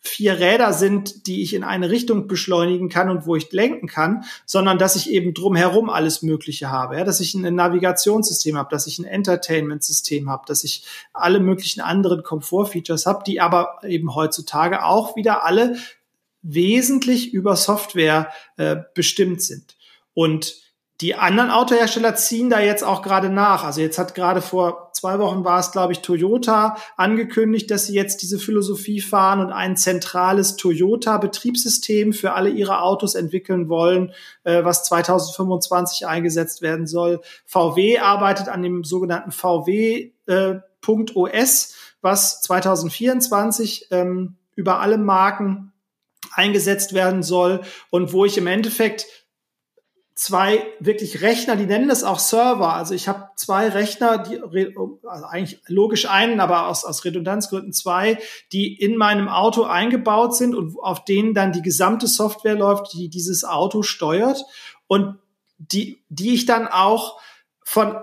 vier Räder sind, die ich in eine Richtung beschleunigen kann und wo ich lenken kann, sondern dass ich eben drumherum alles Mögliche habe, ja, dass ich ein Navigationssystem habe, dass ich ein Entertainment-System habe, dass ich alle möglichen anderen Komfortfeatures habe, die aber eben heutzutage auch wieder alle wesentlich über Software äh, bestimmt sind. Und die anderen Autohersteller ziehen da jetzt auch gerade nach. Also jetzt hat gerade vor zwei Wochen war es, glaube ich, Toyota angekündigt, dass sie jetzt diese Philosophie fahren und ein zentrales Toyota-Betriebssystem für alle ihre Autos entwickeln wollen, äh, was 2025 eingesetzt werden soll. VW arbeitet an dem sogenannten VW äh, was 2024 ähm, über alle Marken eingesetzt werden soll und wo ich im Endeffekt zwei wirklich Rechner, die nennen das auch Server. Also ich habe zwei Rechner, die also eigentlich logisch einen, aber aus, aus Redundanzgründen zwei, die in meinem Auto eingebaut sind und auf denen dann die gesamte Software läuft, die dieses Auto steuert und die, die ich dann auch von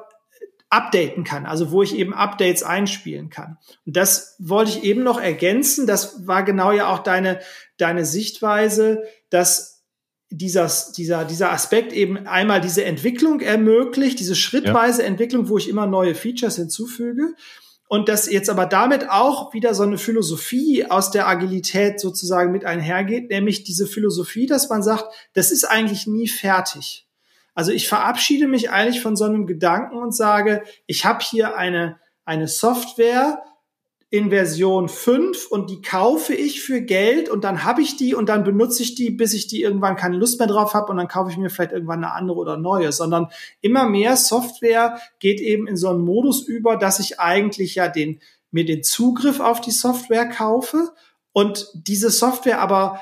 updaten kann, also wo ich eben Updates einspielen kann. Und das wollte ich eben noch ergänzen. Das war genau ja auch deine, deine Sichtweise, dass dieser, dieser, dieser Aspekt eben einmal diese Entwicklung ermöglicht, diese schrittweise ja. Entwicklung, wo ich immer neue Features hinzufüge. Und dass jetzt aber damit auch wieder so eine Philosophie aus der Agilität sozusagen mit einhergeht, nämlich diese Philosophie, dass man sagt, das ist eigentlich nie fertig. Also ich verabschiede mich eigentlich von so einem Gedanken und sage, ich habe hier eine, eine Software, in Version 5 und die kaufe ich für Geld und dann habe ich die und dann benutze ich die, bis ich die irgendwann keine Lust mehr drauf habe und dann kaufe ich mir vielleicht irgendwann eine andere oder neue, sondern immer mehr Software geht eben in so einen Modus über, dass ich eigentlich ja den, mir den Zugriff auf die Software kaufe und diese Software aber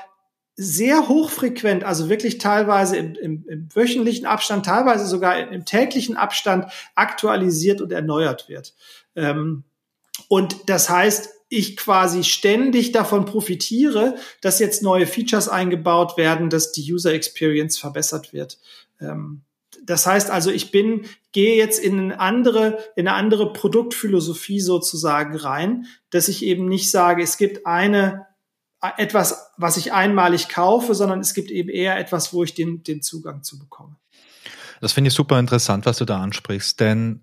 sehr hochfrequent, also wirklich teilweise im, im, im wöchentlichen Abstand, teilweise sogar im, täglichen Abstand aktualisiert und erneuert wird. Ähm, und das heißt, ich quasi ständig davon profitiere, dass jetzt neue Features eingebaut werden, dass die User Experience verbessert wird. Ähm, das heißt also, ich bin, gehe jetzt in eine andere, in eine andere Produktphilosophie sozusagen rein, dass ich eben nicht sage, es gibt eine, etwas, was ich einmalig kaufe, sondern es gibt eben eher etwas, wo ich den, den Zugang zu bekomme. Das finde ich super interessant, was du da ansprichst, denn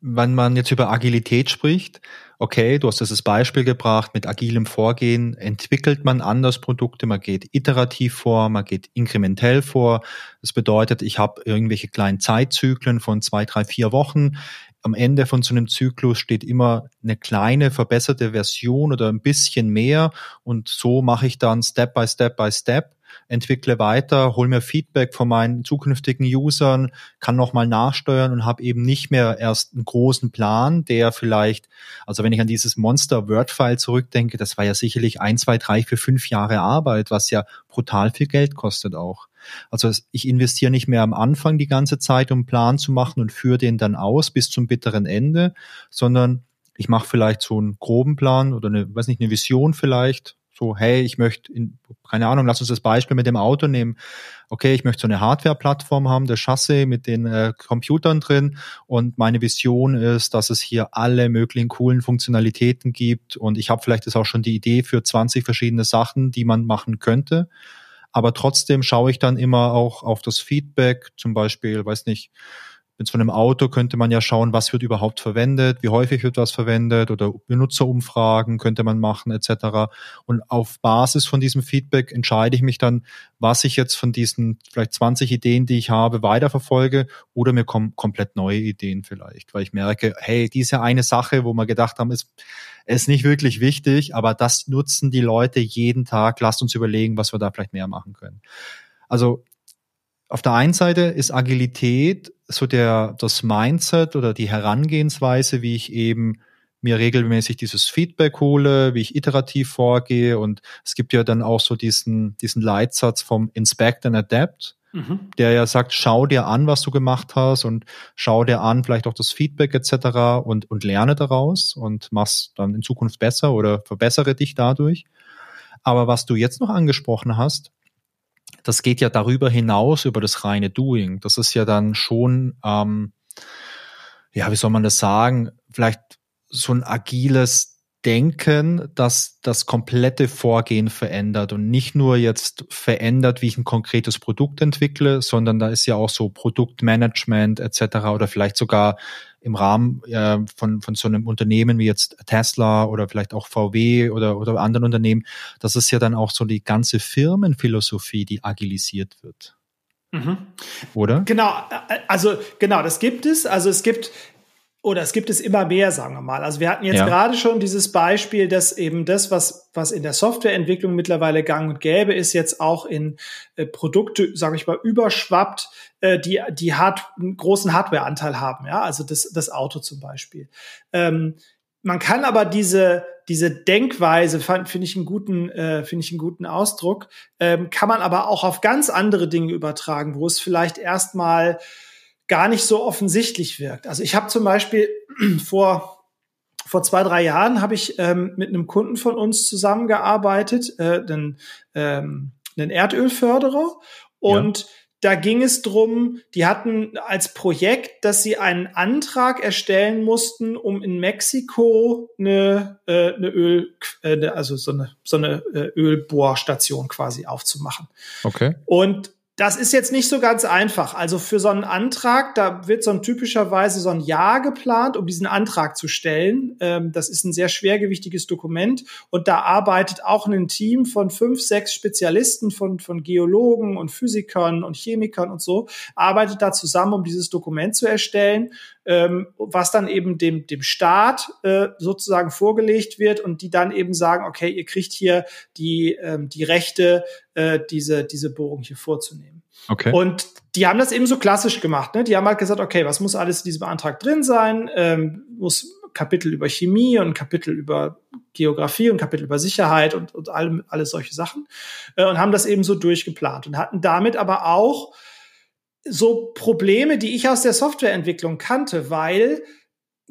wenn man jetzt über Agilität spricht, okay, du hast dieses Beispiel gebracht, mit agilem Vorgehen entwickelt man anders Produkte, man geht iterativ vor, man geht inkrementell vor. Das bedeutet, ich habe irgendwelche kleinen Zeitzyklen von zwei, drei, vier Wochen. Am Ende von so einem Zyklus steht immer eine kleine verbesserte Version oder ein bisschen mehr und so mache ich dann Step by Step by Step entwickle weiter, hol mir Feedback von meinen zukünftigen Usern, kann nochmal nachsteuern und habe eben nicht mehr erst einen großen Plan, der vielleicht, also wenn ich an dieses Monster Word-File zurückdenke, das war ja sicherlich ein, zwei, drei, vier, fünf Jahre Arbeit, was ja brutal viel Geld kostet auch. Also ich investiere nicht mehr am Anfang die ganze Zeit, um einen Plan zu machen und führe den dann aus bis zum bitteren Ende, sondern ich mache vielleicht so einen groben Plan oder eine, weiß nicht, eine Vision vielleicht, so, hey, ich möchte, in, keine Ahnung, lass uns das Beispiel mit dem Auto nehmen. Okay, ich möchte so eine Hardware-Plattform haben, der Chassis mit den äh, Computern drin und meine Vision ist, dass es hier alle möglichen coolen Funktionalitäten gibt und ich habe vielleicht jetzt auch schon die Idee für 20 verschiedene Sachen, die man machen könnte. Aber trotzdem schaue ich dann immer auch auf das Feedback, zum Beispiel, weiß nicht, mit so einem Auto könnte man ja schauen, was wird überhaupt verwendet, wie häufig wird was verwendet oder Benutzerumfragen könnte man machen etc. Und auf Basis von diesem Feedback entscheide ich mich dann, was ich jetzt von diesen vielleicht 20 Ideen, die ich habe, weiterverfolge oder mir kommen komplett neue Ideen vielleicht, weil ich merke, hey, diese eine Sache, wo wir gedacht haben, ist, ist nicht wirklich wichtig, aber das nutzen die Leute jeden Tag. Lasst uns überlegen, was wir da vielleicht mehr machen können. Also auf der einen Seite ist Agilität so der, das Mindset oder die Herangehensweise, wie ich eben mir regelmäßig dieses Feedback hole, wie ich iterativ vorgehe und es gibt ja dann auch so diesen, diesen Leitsatz vom Inspect and Adapt, mhm. der ja sagt, schau dir an, was du gemacht hast und schau dir an vielleicht auch das Feedback etc. und, und lerne daraus und mach's dann in Zukunft besser oder verbessere dich dadurch. Aber was du jetzt noch angesprochen hast, das geht ja darüber hinaus über das reine Doing. Das ist ja dann schon, ähm, ja, wie soll man das sagen, vielleicht so ein agiles Denken, dass das komplette Vorgehen verändert und nicht nur jetzt verändert, wie ich ein konkretes Produkt entwickle, sondern da ist ja auch so Produktmanagement etc. oder vielleicht sogar im Rahmen äh, von, von so einem Unternehmen wie jetzt Tesla oder vielleicht auch VW oder, oder anderen Unternehmen, das ist ja dann auch so die ganze Firmenphilosophie, die agilisiert wird. Mhm. Oder? Genau, also genau, das gibt es. Also es gibt oder es gibt es immer mehr, sagen wir mal. Also wir hatten jetzt ja. gerade schon dieses Beispiel, dass eben das, was, was in der Softwareentwicklung mittlerweile gang und gäbe, ist jetzt auch in äh, Produkte, sage ich mal, überschwappt, äh, die, die hart, einen großen Hardwareanteil haben. Ja, also das, das Auto zum Beispiel. Ähm, man kann aber diese, diese Denkweise, finde ich einen guten, äh, finde ich einen guten Ausdruck, ähm, kann man aber auch auf ganz andere Dinge übertragen, wo es vielleicht erstmal gar nicht so offensichtlich wirkt. Also ich habe zum Beispiel vor vor zwei, drei Jahren habe ich ähm, mit einem Kunden von uns zusammengearbeitet, äh, den, ähm, einen Erdölförderer. Und ja. da ging es drum, die hatten als Projekt, dass sie einen Antrag erstellen mussten, um in Mexiko eine, äh, eine Öl, äh, also so eine, so eine äh, Ölbohrstation quasi aufzumachen. Okay. Und das ist jetzt nicht so ganz einfach. Also für so einen Antrag, da wird so ein typischerweise so ein Jahr geplant, um diesen Antrag zu stellen. Ähm, das ist ein sehr schwergewichtiges Dokument und da arbeitet auch ein Team von fünf, sechs Spezialisten von, von Geologen und Physikern und Chemikern und so, arbeitet da zusammen, um dieses Dokument zu erstellen ähm, was dann eben dem, dem Staat äh, sozusagen vorgelegt wird und die dann eben sagen, okay, ihr kriegt hier die, ähm, die Rechte, äh, diese, diese Bohrung hier vorzunehmen. Okay. Und die haben das eben so klassisch gemacht. Ne? Die haben halt gesagt, okay, was muss alles in diesem Antrag drin sein? Ähm, muss Kapitel über Chemie und Kapitel über Geografie und Kapitel über Sicherheit und, und all, alles solche Sachen äh, und haben das eben so durchgeplant und hatten damit aber auch so Probleme, die ich aus der Softwareentwicklung kannte, weil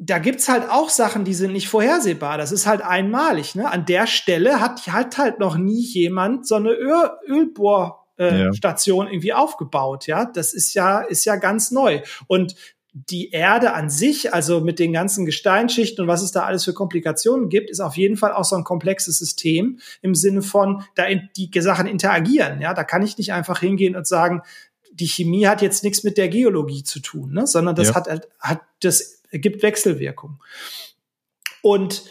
da gibt's halt auch Sachen, die sind nicht vorhersehbar. Das ist halt einmalig. Ne? An der Stelle hat halt halt noch nie jemand so eine Öl Ölbohrstation äh, ja. irgendwie aufgebaut. Ja, das ist ja ist ja ganz neu. Und die Erde an sich, also mit den ganzen Gesteinsschichten und was es da alles für Komplikationen gibt, ist auf jeden Fall auch so ein komplexes System im Sinne von, da die Sachen interagieren. Ja, da kann ich nicht einfach hingehen und sagen, die Chemie hat jetzt nichts mit der Geologie zu tun, ne? sondern das ja. hat, hat, das gibt Wechselwirkung. Und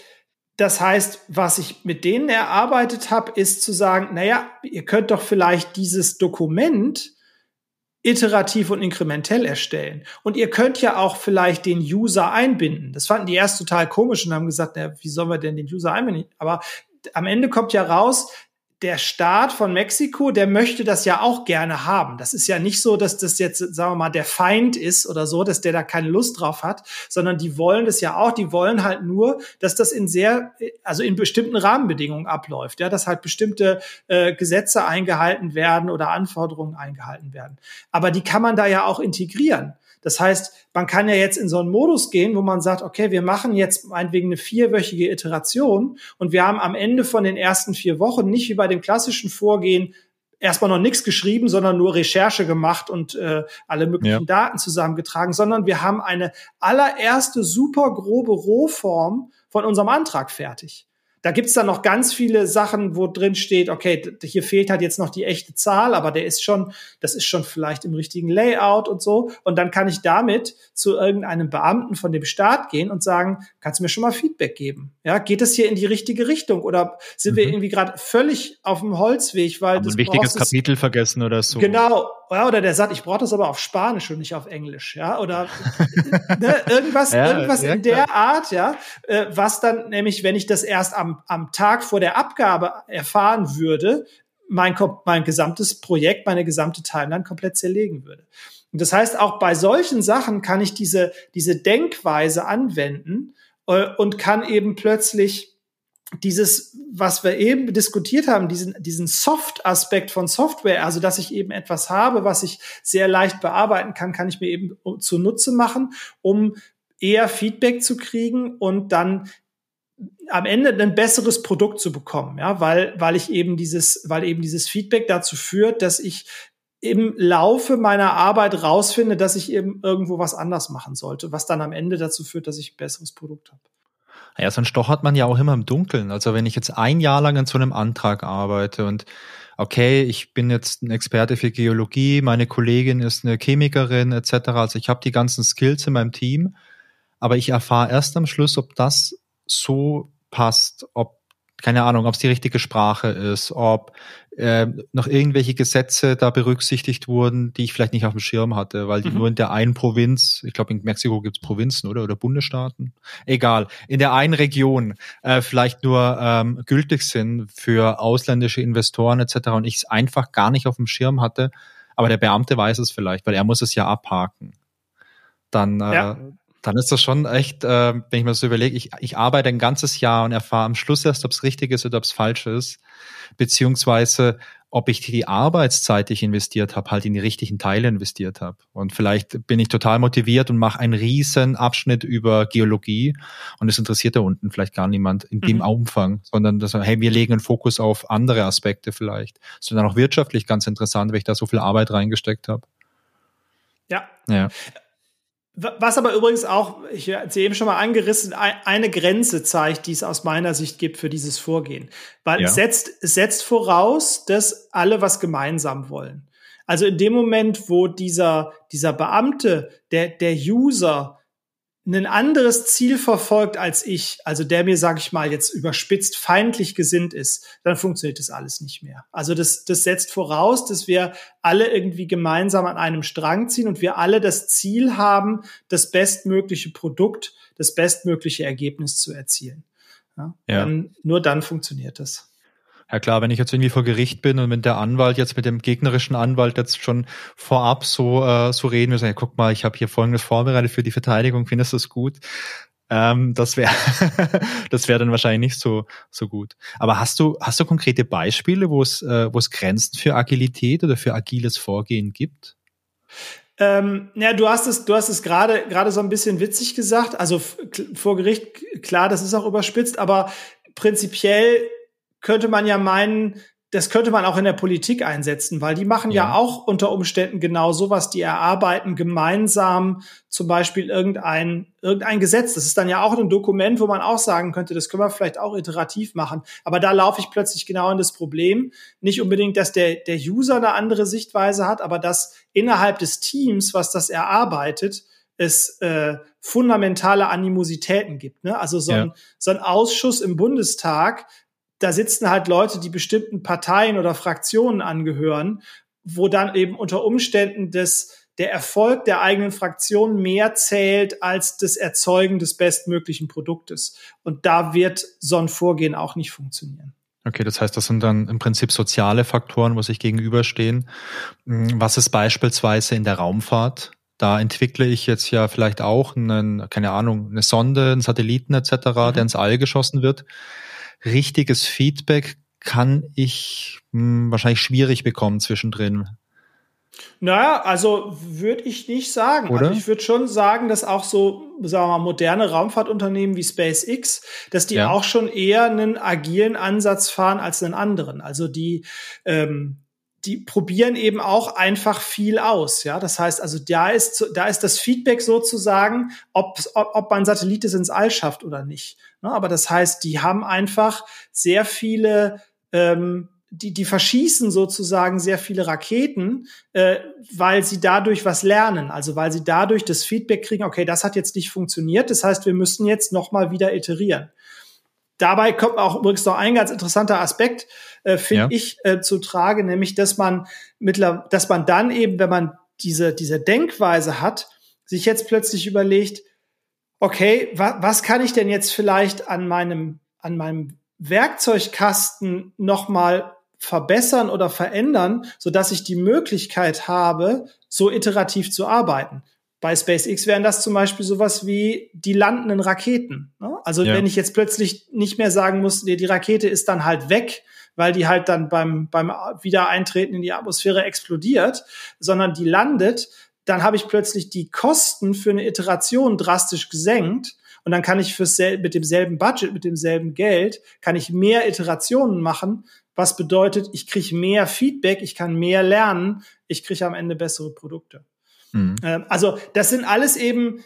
das heißt, was ich mit denen erarbeitet habe, ist zu sagen, naja, ihr könnt doch vielleicht dieses Dokument iterativ und inkrementell erstellen. Und ihr könnt ja auch vielleicht den User einbinden. Das fanden die erst total komisch und haben gesagt, na, wie sollen wir denn den User einbinden? Aber am Ende kommt ja raus, der Staat von Mexiko, der möchte das ja auch gerne haben. Das ist ja nicht so, dass das jetzt, sagen wir mal, der Feind ist oder so, dass der da keine Lust drauf hat, sondern die wollen das ja auch. Die wollen halt nur, dass das in sehr, also in bestimmten Rahmenbedingungen abläuft, ja, dass halt bestimmte äh, Gesetze eingehalten werden oder Anforderungen eingehalten werden. Aber die kann man da ja auch integrieren. Das heißt, man kann ja jetzt in so einen Modus gehen, wo man sagt, okay, wir machen jetzt meinetwegen eine vierwöchige Iteration und wir haben am Ende von den ersten vier Wochen nicht wie bei dem klassischen Vorgehen erstmal noch nichts geschrieben, sondern nur Recherche gemacht und äh, alle möglichen ja. Daten zusammengetragen, sondern wir haben eine allererste super grobe Rohform von unserem Antrag fertig. Da gibt's dann noch ganz viele Sachen, wo drin steht, okay, hier fehlt halt jetzt noch die echte Zahl, aber der ist schon, das ist schon vielleicht im richtigen Layout und so. Und dann kann ich damit zu irgendeinem Beamten von dem Staat gehen und sagen, kannst du mir schon mal Feedback geben? Ja, geht es hier in die richtige Richtung oder sind mhm. wir irgendwie gerade völlig auf dem Holzweg, weil das ein wichtiges Kapitel vergessen oder so? Genau, ja, oder der sagt, ich brauche das aber auf Spanisch und nicht auf Englisch, ja, oder ne, irgendwas, ja, irgendwas in der Art, ja, äh, was dann nämlich, wenn ich das erst am, am Tag vor der Abgabe erfahren würde, mein, mein gesamtes Projekt, meine gesamte Timeline komplett zerlegen würde. Und das heißt, auch bei solchen Sachen kann ich diese, diese Denkweise anwenden äh, und kann eben plötzlich dieses, was wir eben diskutiert haben, diesen, diesen Soft-Aspekt von Software, also dass ich eben etwas habe, was ich sehr leicht bearbeiten kann, kann ich mir eben zunutze machen, um eher Feedback zu kriegen und dann am Ende ein besseres Produkt zu bekommen, ja, weil, weil ich eben dieses, weil eben dieses Feedback dazu führt, dass ich im Laufe meiner Arbeit rausfinde, dass ich eben irgendwo was anders machen sollte, was dann am Ende dazu führt, dass ich ein besseres Produkt habe. Ja, sonst stochert man ja auch immer im Dunkeln. Also wenn ich jetzt ein Jahr lang an so einem Antrag arbeite und okay, ich bin jetzt ein Experte für Geologie, meine Kollegin ist eine Chemikerin etc. Also ich habe die ganzen Skills in meinem Team, aber ich erfahre erst am Schluss, ob das so passt, ob keine Ahnung, ob es die richtige Sprache ist, ob äh, noch irgendwelche Gesetze da berücksichtigt wurden, die ich vielleicht nicht auf dem Schirm hatte, weil die mhm. nur in der einen Provinz, ich glaube in Mexiko gibt's Provinzen oder oder Bundesstaaten, egal, in der einen Region äh, vielleicht nur ähm, gültig sind für ausländische Investoren etc. und ich es einfach gar nicht auf dem Schirm hatte, aber der Beamte weiß es vielleicht, weil er muss es ja abhaken. Dann äh, ja dann ist das schon echt, äh, wenn ich mir das so überlege, ich, ich arbeite ein ganzes Jahr und erfahre am Schluss erst, ob es richtig ist oder ob es falsch ist, beziehungsweise ob ich die Arbeitszeit, die ich investiert habe, halt in die richtigen Teile investiert habe. Und vielleicht bin ich total motiviert und mache einen riesen Abschnitt über Geologie und es interessiert da unten vielleicht gar niemand in dem mhm. Umfang, sondern dass, hey, wir legen einen Fokus auf andere Aspekte vielleicht. Sondern auch wirtschaftlich ganz interessant, weil ich da so viel Arbeit reingesteckt habe. Ja. Ja. Was aber übrigens auch, ich sie eben schon mal angerissen, eine Grenze zeigt, die es aus meiner Sicht gibt für dieses Vorgehen. Weil ja. es, setzt, es setzt voraus, dass alle was gemeinsam wollen. Also in dem Moment, wo dieser, dieser Beamte, der, der User, ein anderes Ziel verfolgt als ich, also der mir, sag ich mal, jetzt überspitzt feindlich gesinnt ist, dann funktioniert das alles nicht mehr. Also das, das setzt voraus, dass wir alle irgendwie gemeinsam an einem Strang ziehen und wir alle das Ziel haben, das bestmögliche Produkt, das bestmögliche Ergebnis zu erzielen. Ja, ja. Dann, nur dann funktioniert das. Ja klar, wenn ich jetzt irgendwie vor Gericht bin und wenn der Anwalt jetzt mit dem gegnerischen Anwalt jetzt schon vorab so äh, so reden wir sagen, ja, guck mal, ich habe hier Folgendes vorbereitet für die Verteidigung, findest du das gut? Ähm, das wäre das wäre dann wahrscheinlich nicht so so gut. Aber hast du hast du konkrete Beispiele, wo es äh, wo es Grenzen für Agilität oder für agiles Vorgehen gibt? Ähm, ja, du hast es, du hast es gerade gerade so ein bisschen witzig gesagt. Also vor Gericht, klar, das ist auch überspitzt, aber prinzipiell könnte man ja meinen, das könnte man auch in der Politik einsetzen, weil die machen ja, ja auch unter Umständen genau sowas. Die erarbeiten gemeinsam zum Beispiel irgendein, irgendein Gesetz. Das ist dann ja auch ein Dokument, wo man auch sagen könnte, das können wir vielleicht auch iterativ machen. Aber da laufe ich plötzlich genau in das Problem. Nicht unbedingt, dass der, der User eine andere Sichtweise hat, aber dass innerhalb des Teams, was das erarbeitet, es äh, fundamentale Animositäten gibt. Ne? Also so, ja. ein, so ein Ausschuss im Bundestag da sitzen halt Leute, die bestimmten Parteien oder Fraktionen angehören, wo dann eben unter Umständen des, der Erfolg der eigenen Fraktion mehr zählt als das Erzeugen des bestmöglichen Produktes. Und da wird so ein Vorgehen auch nicht funktionieren. Okay, das heißt, das sind dann im Prinzip soziale Faktoren, wo sich gegenüberstehen. Hm, was ist beispielsweise in der Raumfahrt? Da entwickle ich jetzt ja vielleicht auch einen, keine Ahnung, eine Sonde, einen Satelliten etc., mhm. der ins All geschossen wird richtiges Feedback kann ich mh, hm, wahrscheinlich schwierig bekommen zwischendrin. Naja, also würde ich nicht sagen. Also Oder? Also ich würde schon sagen, dass auch so, sagen wir mal, moderne Raumfahrtunternehmen wie SpaceX, dass die ja. auch schon eher einen agilen Ansatz fahren als einen anderen. Also die, ähm, die probieren eben auch einfach viel aus. Ja, das heißt also, da ist, da ist das Feedback sozusagen, ob, ob, ob man Satellit ins All schafft oder nicht. Ne, aber das heißt, die haben einfach sehr viele, ähm, die, die verschießen sozusagen sehr viele Raketen, äh, weil sie dadurch was lernen. Also weil sie dadurch das Feedback kriegen, okay, das hat jetzt nicht funktioniert. Das heißt, wir müssen jetzt nochmal wieder iterieren. Dabei kommt auch übrigens noch ein ganz interessanter Aspekt, äh, finde ja. ich, äh, zu Trage, nämlich, dass man mittler, dass man dann eben, wenn man diese, diese Denkweise hat, sich jetzt plötzlich überlegt, okay, wa was kann ich denn jetzt vielleicht an meinem, an meinem Werkzeugkasten nochmal verbessern oder verändern, so dass ich die Möglichkeit habe, so iterativ zu arbeiten. Bei SpaceX wären das zum Beispiel sowas wie die landenden Raketen. Ne? Also ja. wenn ich jetzt plötzlich nicht mehr sagen muss, die, die Rakete ist dann halt weg, weil die halt dann beim, beim Wiedereintreten in die Atmosphäre explodiert, sondern die landet, dann habe ich plötzlich die Kosten für eine Iteration drastisch gesenkt. Und dann kann ich fürs mit demselben Budget, mit demselben Geld, kann ich mehr Iterationen machen, was bedeutet, ich kriege mehr Feedback, ich kann mehr lernen, ich kriege am Ende bessere Produkte. Mhm. Ähm, also das sind alles eben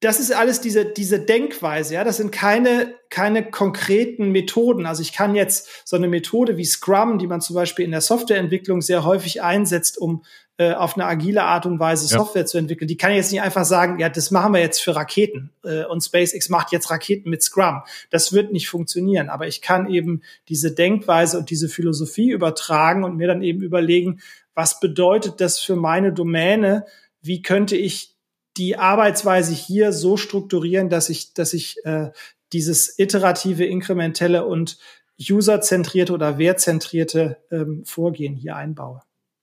das ist alles diese, diese Denkweise, ja. Das sind keine, keine konkreten Methoden. Also ich kann jetzt so eine Methode wie Scrum, die man zum Beispiel in der Softwareentwicklung sehr häufig einsetzt, um äh, auf eine agile Art und Weise ja. Software zu entwickeln, die kann ich jetzt nicht einfach sagen, ja, das machen wir jetzt für Raketen äh, und SpaceX macht jetzt Raketen mit Scrum. Das wird nicht funktionieren. Aber ich kann eben diese Denkweise und diese Philosophie übertragen und mir dann eben überlegen, was bedeutet das für meine Domäne? Wie könnte ich die Arbeitsweise hier so strukturieren, dass ich, dass ich äh, dieses iterative, inkrementelle und userzentrierte oder wertzentrierte ähm, Vorgehen hier einbaue.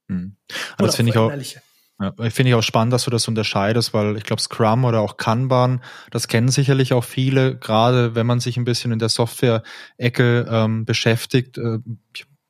Hm. Das finde ich auch. Ja, finde ich auch spannend, dass du das unterscheidest, weil ich glaube, Scrum oder auch Kanban, das kennen sicherlich auch viele, gerade wenn man sich ein bisschen in der Software-Ecke ähm, beschäftigt. Äh,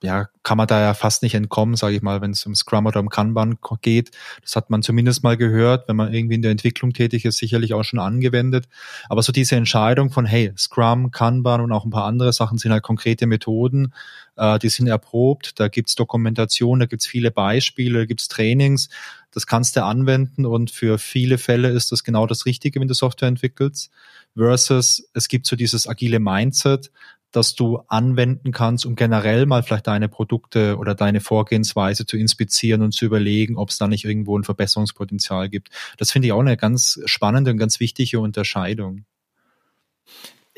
ja, kann man da ja fast nicht entkommen, sage ich mal, wenn es um Scrum oder um Kanban geht. Das hat man zumindest mal gehört, wenn man irgendwie in der Entwicklung tätig ist, sicherlich auch schon angewendet. Aber so diese Entscheidung von, hey, Scrum, Kanban und auch ein paar andere Sachen sind halt konkrete Methoden, äh, die sind erprobt, da gibt's Dokumentation, da gibt's viele Beispiele, da gibt's Trainings, das kannst du anwenden und für viele Fälle ist das genau das Richtige, wenn du Software entwickelst. Versus es gibt so dieses agile Mindset, das du anwenden kannst, um generell mal vielleicht deine Produkte oder deine Vorgehensweise zu inspizieren und zu überlegen, ob es da nicht irgendwo ein Verbesserungspotenzial gibt. Das finde ich auch eine ganz spannende und ganz wichtige Unterscheidung.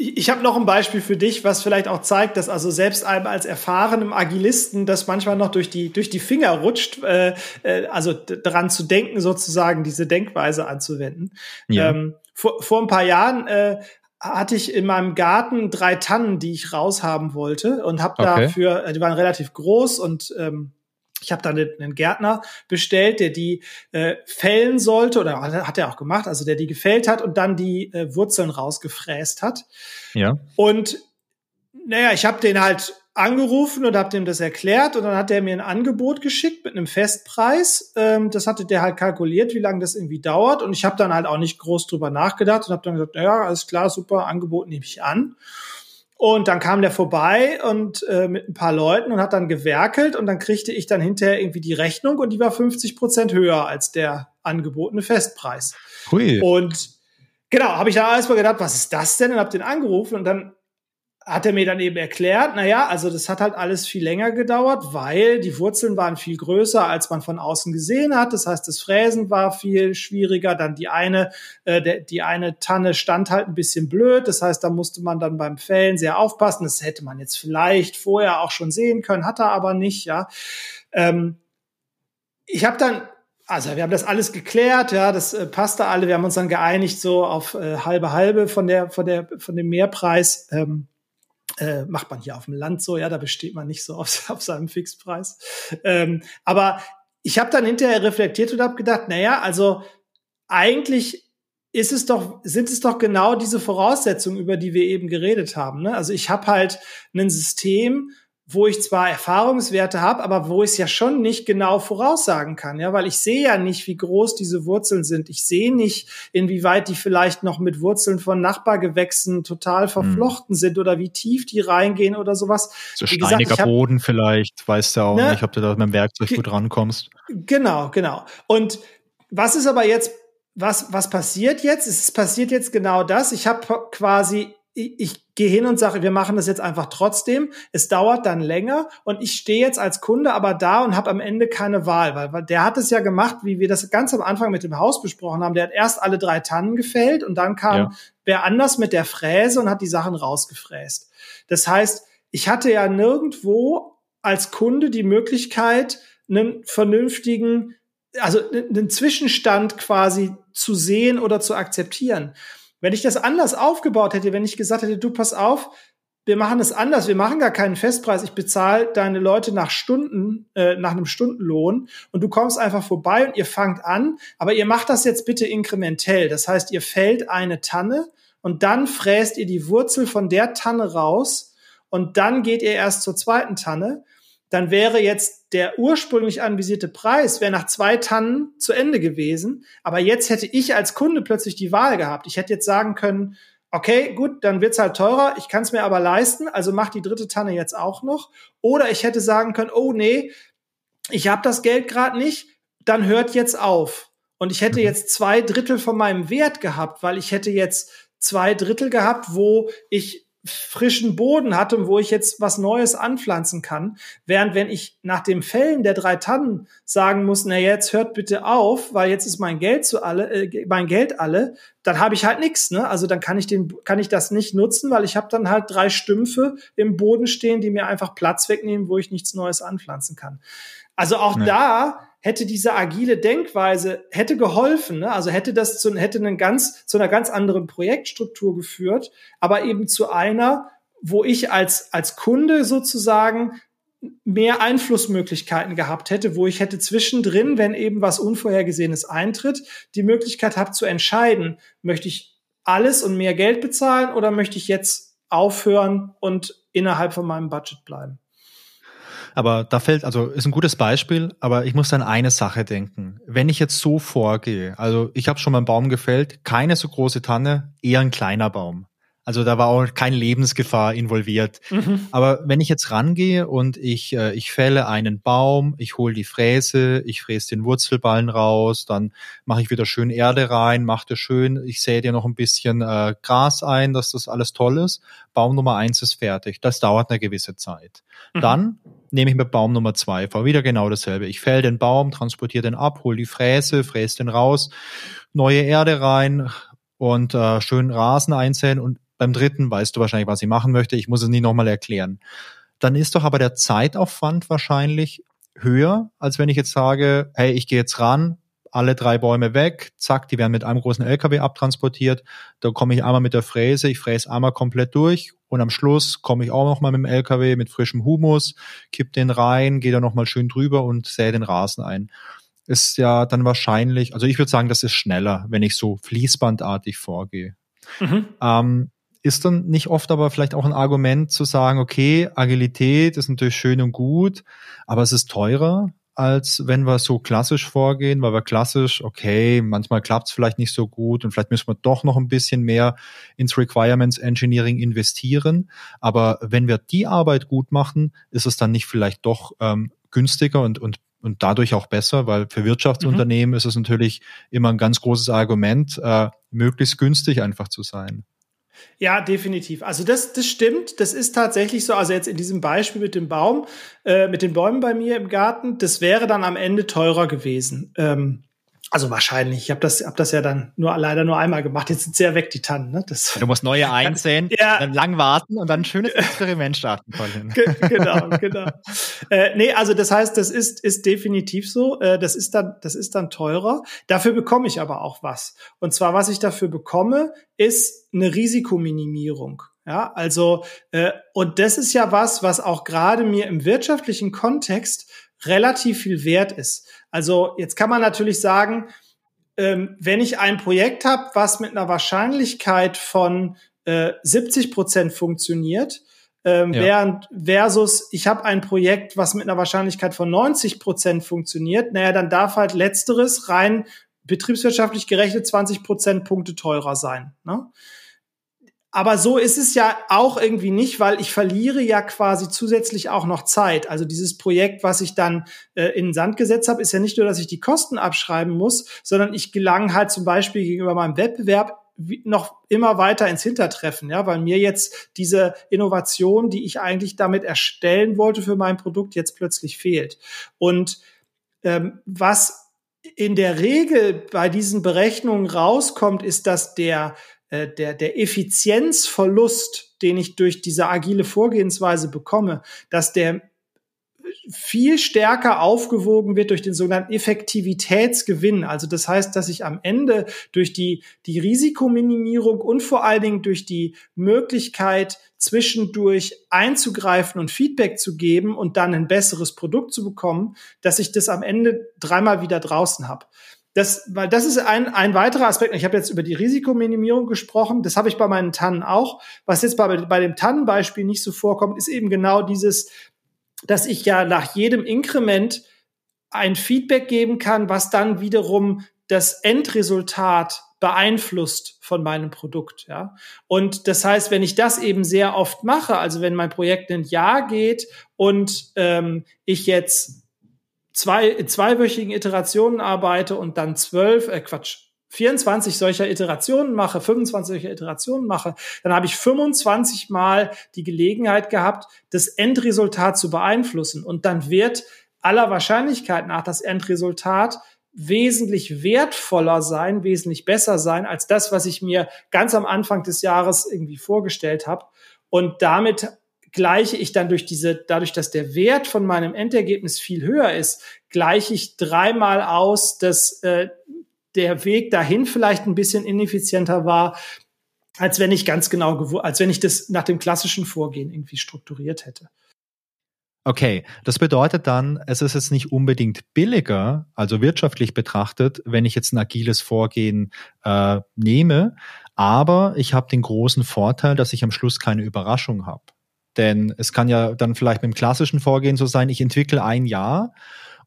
Ich habe noch ein Beispiel für dich, was vielleicht auch zeigt, dass also selbst einem als erfahrenem Agilisten das manchmal noch durch die durch die Finger rutscht, äh, äh, also daran zu denken, sozusagen diese Denkweise anzuwenden. Ja. Ähm, vor, vor ein paar Jahren äh, hatte ich in meinem Garten drei Tannen, die ich raushaben wollte und habe okay. dafür, äh, die waren relativ groß und ähm, ich habe dann einen Gärtner bestellt, der die äh, fällen sollte oder hat er auch gemacht, also der die gefällt hat und dann die äh, Wurzeln rausgefräst hat. Ja. Und naja, ich habe den halt angerufen und habe dem das erklärt und dann hat er mir ein Angebot geschickt mit einem Festpreis. Ähm, das hatte der halt kalkuliert, wie lange das irgendwie dauert und ich habe dann halt auch nicht groß drüber nachgedacht und habe dann gesagt, ja, alles klar, super, Angebot nehme ich an. Und dann kam der vorbei und äh, mit ein paar Leuten und hat dann gewerkelt und dann kriegte ich dann hinterher irgendwie die Rechnung und die war 50 Prozent höher als der angebotene Festpreis. Hui. Und genau, habe ich dann alles mal gedacht, was ist das denn? Und habe den angerufen und dann hat er mir dann eben erklärt, naja, also das hat halt alles viel länger gedauert, weil die Wurzeln waren viel größer, als man von außen gesehen hat. Das heißt, das Fräsen war viel schwieriger. Dann die eine, äh, der, die eine Tanne stand halt ein bisschen blöd. Das heißt, da musste man dann beim Fällen sehr aufpassen. Das hätte man jetzt vielleicht vorher auch schon sehen können, hat er aber nicht, ja. Ähm, ich habe dann also wir haben das alles geklärt, ja, das äh, passte alle. Wir haben uns dann geeinigt so auf äh, halbe halbe von der von der von dem Mehrpreis. Ähm, äh, macht man hier auf dem Land so, ja, da besteht man nicht so auf, auf seinem Fixpreis. Ähm, aber ich habe dann hinterher reflektiert und habe gedacht, naja, also eigentlich ist es doch, sind es doch genau diese Voraussetzungen, über die wir eben geredet haben. Ne? Also ich habe halt ein System, wo ich zwar Erfahrungswerte habe, aber wo ich es ja schon nicht genau voraussagen kann, ja, weil ich sehe ja nicht, wie groß diese Wurzeln sind. Ich sehe nicht, inwieweit die vielleicht noch mit Wurzeln von Nachbargewächsen total hm. verflochten hm. sind oder wie tief die reingehen oder sowas. So wie steiniger gesagt, hab, Boden vielleicht, weißt du auch ne, nicht, ob du da mit dem Werkzeug gut rankommst. Genau, genau. Und was ist aber jetzt was, was passiert jetzt? Es passiert jetzt genau das. Ich habe quasi ich gehe hin und sage, wir machen das jetzt einfach trotzdem. Es dauert dann länger und ich stehe jetzt als Kunde aber da und habe am Ende keine Wahl, weil, weil der hat es ja gemacht, wie wir das ganz am Anfang mit dem Haus besprochen haben. Der hat erst alle drei Tannen gefällt und dann kam ja. wer anders mit der Fräse und hat die Sachen rausgefräst. Das heißt, ich hatte ja nirgendwo als Kunde die Möglichkeit, einen vernünftigen, also einen Zwischenstand quasi zu sehen oder zu akzeptieren. Wenn ich das anders aufgebaut hätte, wenn ich gesagt hätte, du pass auf, wir machen es anders, wir machen gar keinen Festpreis, ich bezahle deine Leute nach Stunden, äh, nach einem Stundenlohn und du kommst einfach vorbei und ihr fangt an, aber ihr macht das jetzt bitte inkrementell. Das heißt, ihr fällt eine Tanne und dann fräst ihr die Wurzel von der Tanne raus und dann geht ihr erst zur zweiten Tanne dann wäre jetzt der ursprünglich anvisierte Preis wäre nach zwei Tannen zu Ende gewesen. Aber jetzt hätte ich als Kunde plötzlich die Wahl gehabt. Ich hätte jetzt sagen können, okay, gut, dann wird's halt teurer, ich kann es mir aber leisten, also mach die dritte Tanne jetzt auch noch. Oder ich hätte sagen können, oh nee, ich habe das Geld gerade nicht, dann hört jetzt auf. Und ich hätte mhm. jetzt zwei Drittel von meinem Wert gehabt, weil ich hätte jetzt zwei Drittel gehabt, wo ich frischen Boden hatte und wo ich jetzt was Neues anpflanzen kann. Während wenn ich nach dem Fällen der drei Tannen sagen muss, na jetzt hört bitte auf, weil jetzt ist mein Geld zu alle, äh, mein Geld alle, dann habe ich halt nichts. Ne? Also dann kann ich den, kann ich das nicht nutzen, weil ich habe dann halt drei Stümpfe im Boden stehen, die mir einfach Platz wegnehmen, wo ich nichts Neues anpflanzen kann. Also auch ja. da hätte diese agile Denkweise hätte geholfen, ne? also hätte das zu, hätte einen ganz, zu einer ganz anderen Projektstruktur geführt, aber eben zu einer, wo ich als, als Kunde sozusagen mehr Einflussmöglichkeiten gehabt hätte, wo ich hätte zwischendrin, wenn eben was Unvorhergesehenes eintritt, die Möglichkeit habe zu entscheiden, möchte ich alles und mehr Geld bezahlen oder möchte ich jetzt aufhören und innerhalb von meinem Budget bleiben. Aber da fällt, also ist ein gutes Beispiel, aber ich muss an eine Sache denken. Wenn ich jetzt so vorgehe, also ich habe schon mal einen Baum gefällt, keine so große Tanne, eher ein kleiner Baum. Also da war auch keine Lebensgefahr involviert. Mhm. Aber wenn ich jetzt rangehe und ich, äh, ich fälle einen Baum, ich hole die Fräse, ich fräse den Wurzelballen raus, dann mache ich wieder schön Erde rein, mache das schön, ich sähe dir noch ein bisschen äh, Gras ein, dass das alles toll ist. Baum Nummer eins ist fertig. Das dauert eine gewisse Zeit. Mhm. Dann nehme ich mir Baum Nummer zwei vor. Wieder genau dasselbe. Ich fäll den Baum, transportiere den ab, hole die Fräse, fräse den raus, neue Erde rein und äh, schön Rasen einsäen und beim dritten weißt du wahrscheinlich, was ich machen möchte. Ich muss es nicht nochmal erklären. Dann ist doch aber der Zeitaufwand wahrscheinlich höher, als wenn ich jetzt sage, hey, ich gehe jetzt ran, alle drei Bäume weg, zack, die werden mit einem großen LKW abtransportiert. Da komme ich einmal mit der Fräse, ich fräse einmal komplett durch und am Schluss komme ich auch nochmal mit dem LKW mit frischem Humus, kipp den rein, gehe da nochmal schön drüber und sähe den Rasen ein. Ist ja dann wahrscheinlich, also ich würde sagen, das ist schneller, wenn ich so fließbandartig vorgehe. Mhm. Ähm, ist dann nicht oft aber vielleicht auch ein Argument zu sagen, okay, Agilität ist natürlich schön und gut, aber es ist teurer, als wenn wir so klassisch vorgehen, weil wir klassisch, okay, manchmal klappt es vielleicht nicht so gut und vielleicht müssen wir doch noch ein bisschen mehr ins Requirements Engineering investieren. Aber wenn wir die Arbeit gut machen, ist es dann nicht vielleicht doch ähm, günstiger und, und und dadurch auch besser, weil für Wirtschaftsunternehmen mhm. ist es natürlich immer ein ganz großes Argument, äh, möglichst günstig einfach zu sein. Ja, definitiv. Also das, das stimmt. Das ist tatsächlich so. Also jetzt in diesem Beispiel mit dem Baum, äh, mit den Bäumen bei mir im Garten, das wäre dann am Ende teurer gewesen. Ähm, also wahrscheinlich. Ich habe das, hab das ja dann nur leider nur einmal gemacht. Jetzt sind sie ja weg, die Tannen. Ne? Das, du musst neue einsehen, ja. dann lang warten und dann ein schönes Experiment starten, Colin. genau, genau. Äh, nee, also das heißt, das ist, ist definitiv so. Äh, das, ist dann, das ist dann teurer. Dafür bekomme ich aber auch was. Und zwar, was ich dafür bekomme, ist eine Risikominimierung. Ja, also, äh, und das ist ja was, was auch gerade mir im wirtschaftlichen Kontext relativ viel wert ist. Also jetzt kann man natürlich sagen, ähm, wenn ich ein Projekt habe, was mit einer Wahrscheinlichkeit von äh, 70 Prozent funktioniert, ähm, ja. während versus ich habe ein Projekt, was mit einer Wahrscheinlichkeit von 90 Prozent funktioniert, naja, dann darf halt letzteres rein betriebswirtschaftlich gerechnet 20 Prozentpunkte teurer sein. Ne? Aber so ist es ja auch irgendwie nicht, weil ich verliere ja quasi zusätzlich auch noch Zeit. Also dieses Projekt, was ich dann äh, in den Sand gesetzt habe, ist ja nicht nur, dass ich die Kosten abschreiben muss, sondern ich gelange halt zum Beispiel gegenüber meinem Wettbewerb noch immer weiter ins Hintertreffen, ja, weil mir jetzt diese Innovation, die ich eigentlich damit erstellen wollte für mein Produkt, jetzt plötzlich fehlt. Und ähm, was in der Regel bei diesen Berechnungen rauskommt, ist, dass der äh, der, der Effizienzverlust, den ich durch diese agile Vorgehensweise bekomme, dass der viel stärker aufgewogen wird durch den sogenannten Effektivitätsgewinn. Also das heißt, dass ich am Ende durch die, die Risikominimierung und vor allen Dingen durch die Möglichkeit, zwischendurch einzugreifen und Feedback zu geben und dann ein besseres Produkt zu bekommen, dass ich das am Ende dreimal wieder draußen habe. Das, weil das ist ein, ein weiterer Aspekt. Ich habe jetzt über die Risikominimierung gesprochen. Das habe ich bei meinen Tannen auch. Was jetzt bei, bei dem Tannenbeispiel nicht so vorkommt, ist eben genau dieses, dass ich ja nach jedem Inkrement ein Feedback geben kann, was dann wiederum das Endresultat beeinflusst von meinem Produkt, ja. Und das heißt, wenn ich das eben sehr oft mache, also wenn mein Projekt ein Jahr geht und ähm, ich jetzt zwei, zweiwöchigen Iterationen arbeite und dann zwölf, äh Quatsch, 24 solcher Iterationen mache, 25 solcher Iterationen mache, dann habe ich 25 Mal die Gelegenheit gehabt, das Endresultat zu beeinflussen. Und dann wird aller Wahrscheinlichkeit nach das Endresultat wesentlich wertvoller sein, wesentlich besser sein als das, was ich mir ganz am Anfang des Jahres irgendwie vorgestellt habe. Und damit gleiche ich dann durch diese, dadurch, dass der Wert von meinem Endergebnis viel höher ist, gleiche ich dreimal aus, dass äh, der Weg dahin vielleicht ein bisschen ineffizienter war, als wenn ich ganz genau, als wenn ich das nach dem klassischen Vorgehen irgendwie strukturiert hätte. Okay, das bedeutet dann, es ist jetzt nicht unbedingt billiger, also wirtschaftlich betrachtet, wenn ich jetzt ein agiles Vorgehen äh, nehme, aber ich habe den großen Vorteil, dass ich am Schluss keine Überraschung habe. Denn es kann ja dann vielleicht mit dem klassischen Vorgehen so sein, ich entwickle ein Jahr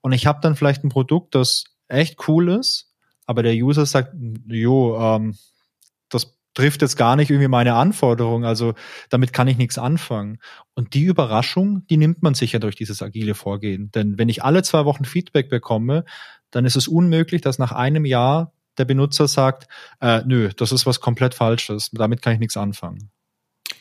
und ich habe dann vielleicht ein Produkt, das echt cool ist, aber der User sagt, jo, ähm, das trifft jetzt gar nicht irgendwie meine Anforderungen, also damit kann ich nichts anfangen. Und die Überraschung, die nimmt man sicher durch dieses agile Vorgehen. Denn wenn ich alle zwei Wochen Feedback bekomme, dann ist es unmöglich, dass nach einem Jahr der Benutzer sagt, äh, nö, das ist was komplett Falsches, damit kann ich nichts anfangen.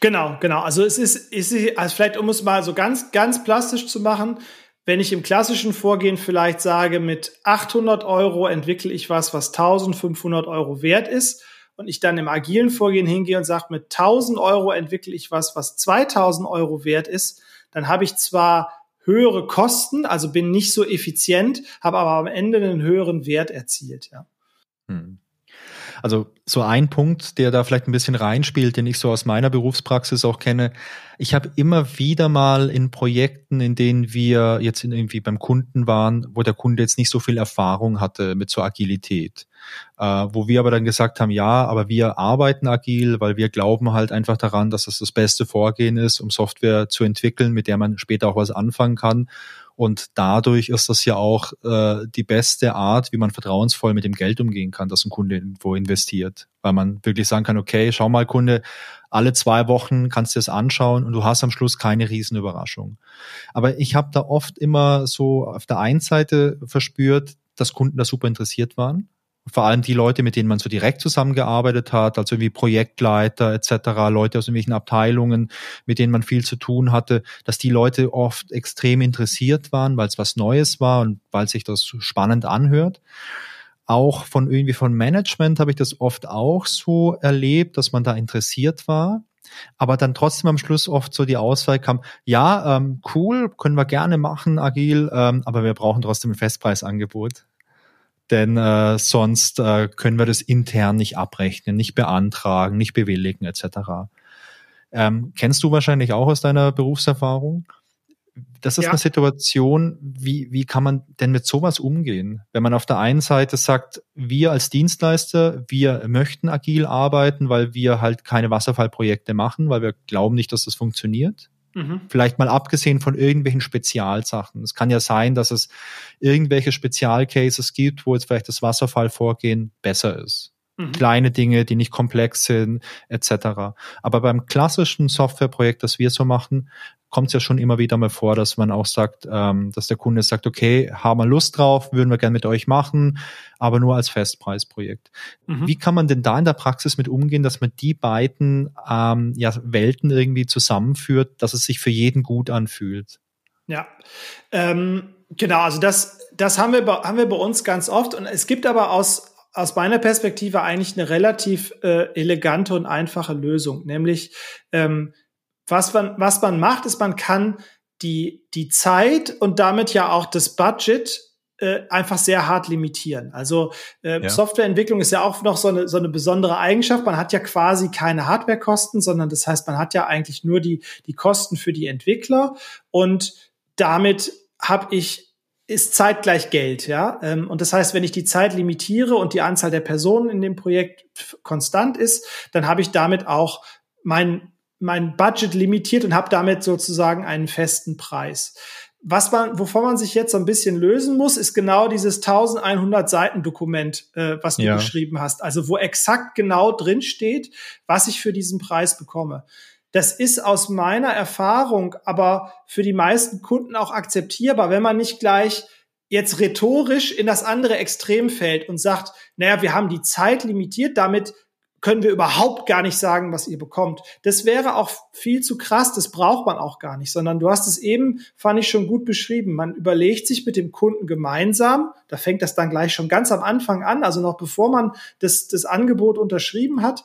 Genau, genau. Also es ist, ist also vielleicht um es mal so ganz, ganz plastisch zu machen, wenn ich im klassischen Vorgehen vielleicht sage, mit 800 Euro entwickle ich was, was 1500 Euro wert ist, und ich dann im agilen Vorgehen hingehe und sage, mit 1000 Euro entwickle ich was, was 2000 Euro wert ist, dann habe ich zwar höhere Kosten, also bin nicht so effizient, habe aber am Ende einen höheren Wert erzielt. Ja. Hm. Also so ein Punkt, der da vielleicht ein bisschen reinspielt, den ich so aus meiner Berufspraxis auch kenne. Ich habe immer wieder mal in Projekten, in denen wir jetzt irgendwie beim Kunden waren, wo der Kunde jetzt nicht so viel Erfahrung hatte mit so Agilität, äh, wo wir aber dann gesagt haben, ja, aber wir arbeiten agil, weil wir glauben halt einfach daran, dass es das beste Vorgehen ist, um Software zu entwickeln, mit der man später auch was anfangen kann. Und dadurch ist das ja auch äh, die beste Art, wie man vertrauensvoll mit dem Geld umgehen kann, das ein Kunde irgendwo investiert. Weil man wirklich sagen kann, okay, schau mal, Kunde, alle zwei Wochen kannst du es anschauen und du hast am Schluss keine Riesenüberraschung. Aber ich habe da oft immer so auf der einen Seite verspürt, dass Kunden da super interessiert waren vor allem die Leute, mit denen man so direkt zusammengearbeitet hat, also wie Projektleiter etc., Leute aus irgendwelchen Abteilungen, mit denen man viel zu tun hatte, dass die Leute oft extrem interessiert waren, weil es was Neues war und weil sich das spannend anhört. Auch von irgendwie von Management habe ich das oft auch so erlebt, dass man da interessiert war aber dann trotzdem am Schluss oft so die Auswahl kam, ja, ähm, cool, können wir gerne machen, agil, ähm, aber wir brauchen trotzdem ein Festpreisangebot denn äh, sonst äh, können wir das intern nicht abrechnen, nicht beantragen, nicht bewilligen etc. Ähm, kennst du wahrscheinlich auch aus deiner Berufserfahrung? Das ist ja. eine Situation, wie, wie kann man denn mit sowas umgehen? Wenn man auf der einen Seite sagt, wir als Dienstleister, wir möchten agil arbeiten, weil wir halt keine Wasserfallprojekte machen, weil wir glauben nicht, dass das funktioniert. Mhm. Vielleicht mal abgesehen von irgendwelchen Spezialsachen. Es kann ja sein, dass es irgendwelche Spezialcases gibt, wo jetzt vielleicht das Wasserfallvorgehen besser ist. Mhm. Kleine Dinge, die nicht komplex sind, etc. Aber beim klassischen Softwareprojekt, das wir so machen, kommt es ja schon immer wieder mal vor, dass man auch sagt, ähm, dass der Kunde sagt, okay, haben wir Lust drauf, würden wir gerne mit euch machen, aber nur als Festpreisprojekt. Mhm. Wie kann man denn da in der Praxis mit umgehen, dass man die beiden ähm, ja, Welten irgendwie zusammenführt, dass es sich für jeden gut anfühlt? Ja, ähm, genau, also das, das haben wir, haben wir bei uns ganz oft und es gibt aber aus aus meiner Perspektive eigentlich eine relativ äh, elegante und einfache Lösung, nämlich ähm, was man, was man macht, ist, man kann die, die Zeit und damit ja auch das Budget äh, einfach sehr hart limitieren. Also äh, ja. Softwareentwicklung ist ja auch noch so eine, so eine besondere Eigenschaft. Man hat ja quasi keine Hardwarekosten, sondern das heißt, man hat ja eigentlich nur die, die Kosten für die Entwickler und damit habe ich ist Zeit gleich Geld, ja. Ähm, und das heißt, wenn ich die Zeit limitiere und die Anzahl der Personen in dem Projekt konstant ist, dann habe ich damit auch mein mein Budget limitiert und habe damit sozusagen einen festen Preis. Was man, wovon man sich jetzt so ein bisschen lösen muss, ist genau dieses 1100 Seiten Dokument, äh, was du ja. geschrieben hast. Also wo exakt genau drin steht, was ich für diesen Preis bekomme. Das ist aus meiner Erfahrung aber für die meisten Kunden auch akzeptierbar, wenn man nicht gleich jetzt rhetorisch in das andere Extrem fällt und sagt, naja, wir haben die Zeit limitiert, damit können wir überhaupt gar nicht sagen, was ihr bekommt. Das wäre auch viel zu krass, das braucht man auch gar nicht, sondern du hast es eben, fand ich schon gut beschrieben. Man überlegt sich mit dem Kunden gemeinsam, da fängt das dann gleich schon ganz am Anfang an, also noch bevor man das, das Angebot unterschrieben hat,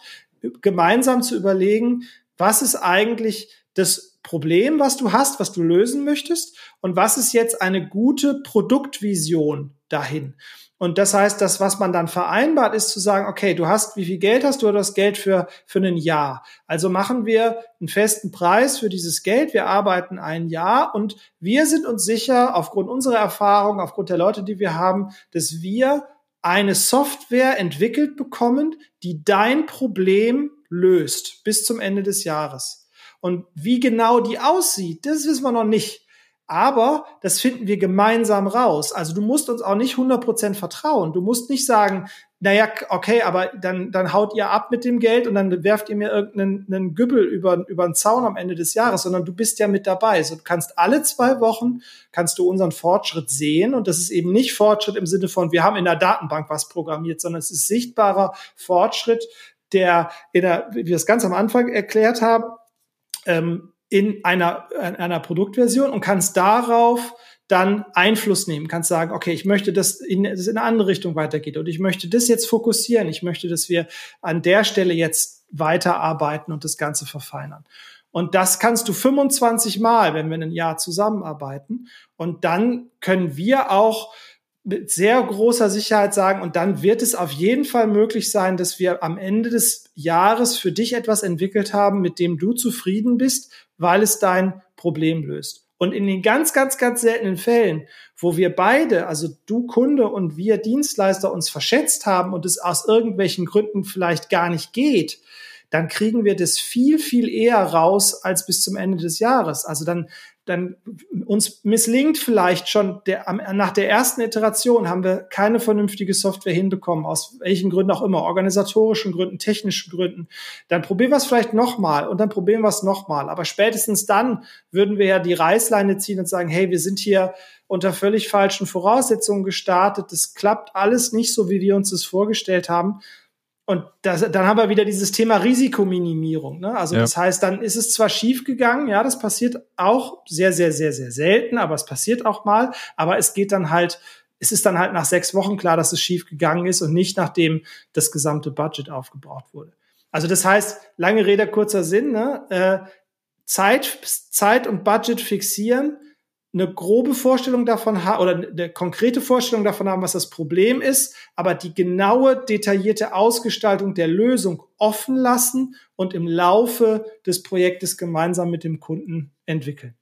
gemeinsam zu überlegen, was ist eigentlich das Problem, was du hast, was du lösen möchtest und was ist jetzt eine gute Produktvision dahin. Und das heißt, das, was man dann vereinbart, ist zu sagen, okay, du hast, wie viel Geld hast du? Du hast Geld für, für ein Jahr. Also machen wir einen festen Preis für dieses Geld. Wir arbeiten ein Jahr und wir sind uns sicher, aufgrund unserer Erfahrung, aufgrund der Leute, die wir haben, dass wir eine Software entwickelt bekommen, die dein Problem löst bis zum Ende des Jahres. Und wie genau die aussieht, das wissen wir noch nicht. Aber das finden wir gemeinsam raus. Also du musst uns auch nicht 100% vertrauen. Du musst nicht sagen, naja, okay, aber dann, dann haut ihr ab mit dem Geld und dann werft ihr mir irgendeinen Gübbel über, über den Zaun am Ende des Jahres, sondern du bist ja mit dabei. So, du kannst alle zwei Wochen, kannst du unseren Fortschritt sehen und das ist eben nicht Fortschritt im Sinne von, wir haben in der Datenbank was programmiert, sondern es ist sichtbarer Fortschritt, der, in der wie wir es ganz am Anfang erklärt haben, ähm, in einer, in einer Produktversion und kannst darauf dann Einfluss nehmen, kannst sagen, okay, ich möchte, dass in, dass in eine andere Richtung weitergeht und ich möchte das jetzt fokussieren, ich möchte, dass wir an der Stelle jetzt weiterarbeiten und das Ganze verfeinern. Und das kannst du 25 Mal, wenn wir ein Jahr zusammenarbeiten. Und dann können wir auch mit sehr großer Sicherheit sagen, und dann wird es auf jeden Fall möglich sein, dass wir am Ende des Jahres für dich etwas entwickelt haben, mit dem du zufrieden bist, weil es dein Problem löst. Und in den ganz, ganz, ganz seltenen Fällen, wo wir beide, also du Kunde und wir Dienstleister uns verschätzt haben und es aus irgendwelchen Gründen vielleicht gar nicht geht, dann kriegen wir das viel, viel eher raus als bis zum Ende des Jahres. Also dann dann uns misslingt vielleicht schon der, nach der ersten Iteration haben wir keine vernünftige Software hinbekommen, aus welchen Gründen auch immer, organisatorischen Gründen, technischen Gründen. Dann probieren wir es vielleicht nochmal und dann probieren wir es nochmal. Aber spätestens dann würden wir ja die Reißleine ziehen und sagen, hey, wir sind hier unter völlig falschen Voraussetzungen gestartet. Das klappt alles nicht so, wie wir uns das vorgestellt haben. Und das, dann haben wir wieder dieses Thema Risikominimierung. Ne? Also ja. das heißt, dann ist es zwar schief gegangen, ja, das passiert auch sehr, sehr, sehr, sehr selten, aber es passiert auch mal. Aber es geht dann halt, es ist dann halt nach sechs Wochen klar, dass es schief gegangen ist und nicht nachdem das gesamte Budget aufgebraucht wurde. Also das heißt, lange Rede, kurzer Sinn, ne? äh, Zeit, Zeit und Budget fixieren, eine grobe Vorstellung davon haben oder eine konkrete Vorstellung davon haben, was das Problem ist, aber die genaue, detaillierte Ausgestaltung der Lösung offen lassen und im Laufe des Projektes gemeinsam mit dem Kunden entwickeln.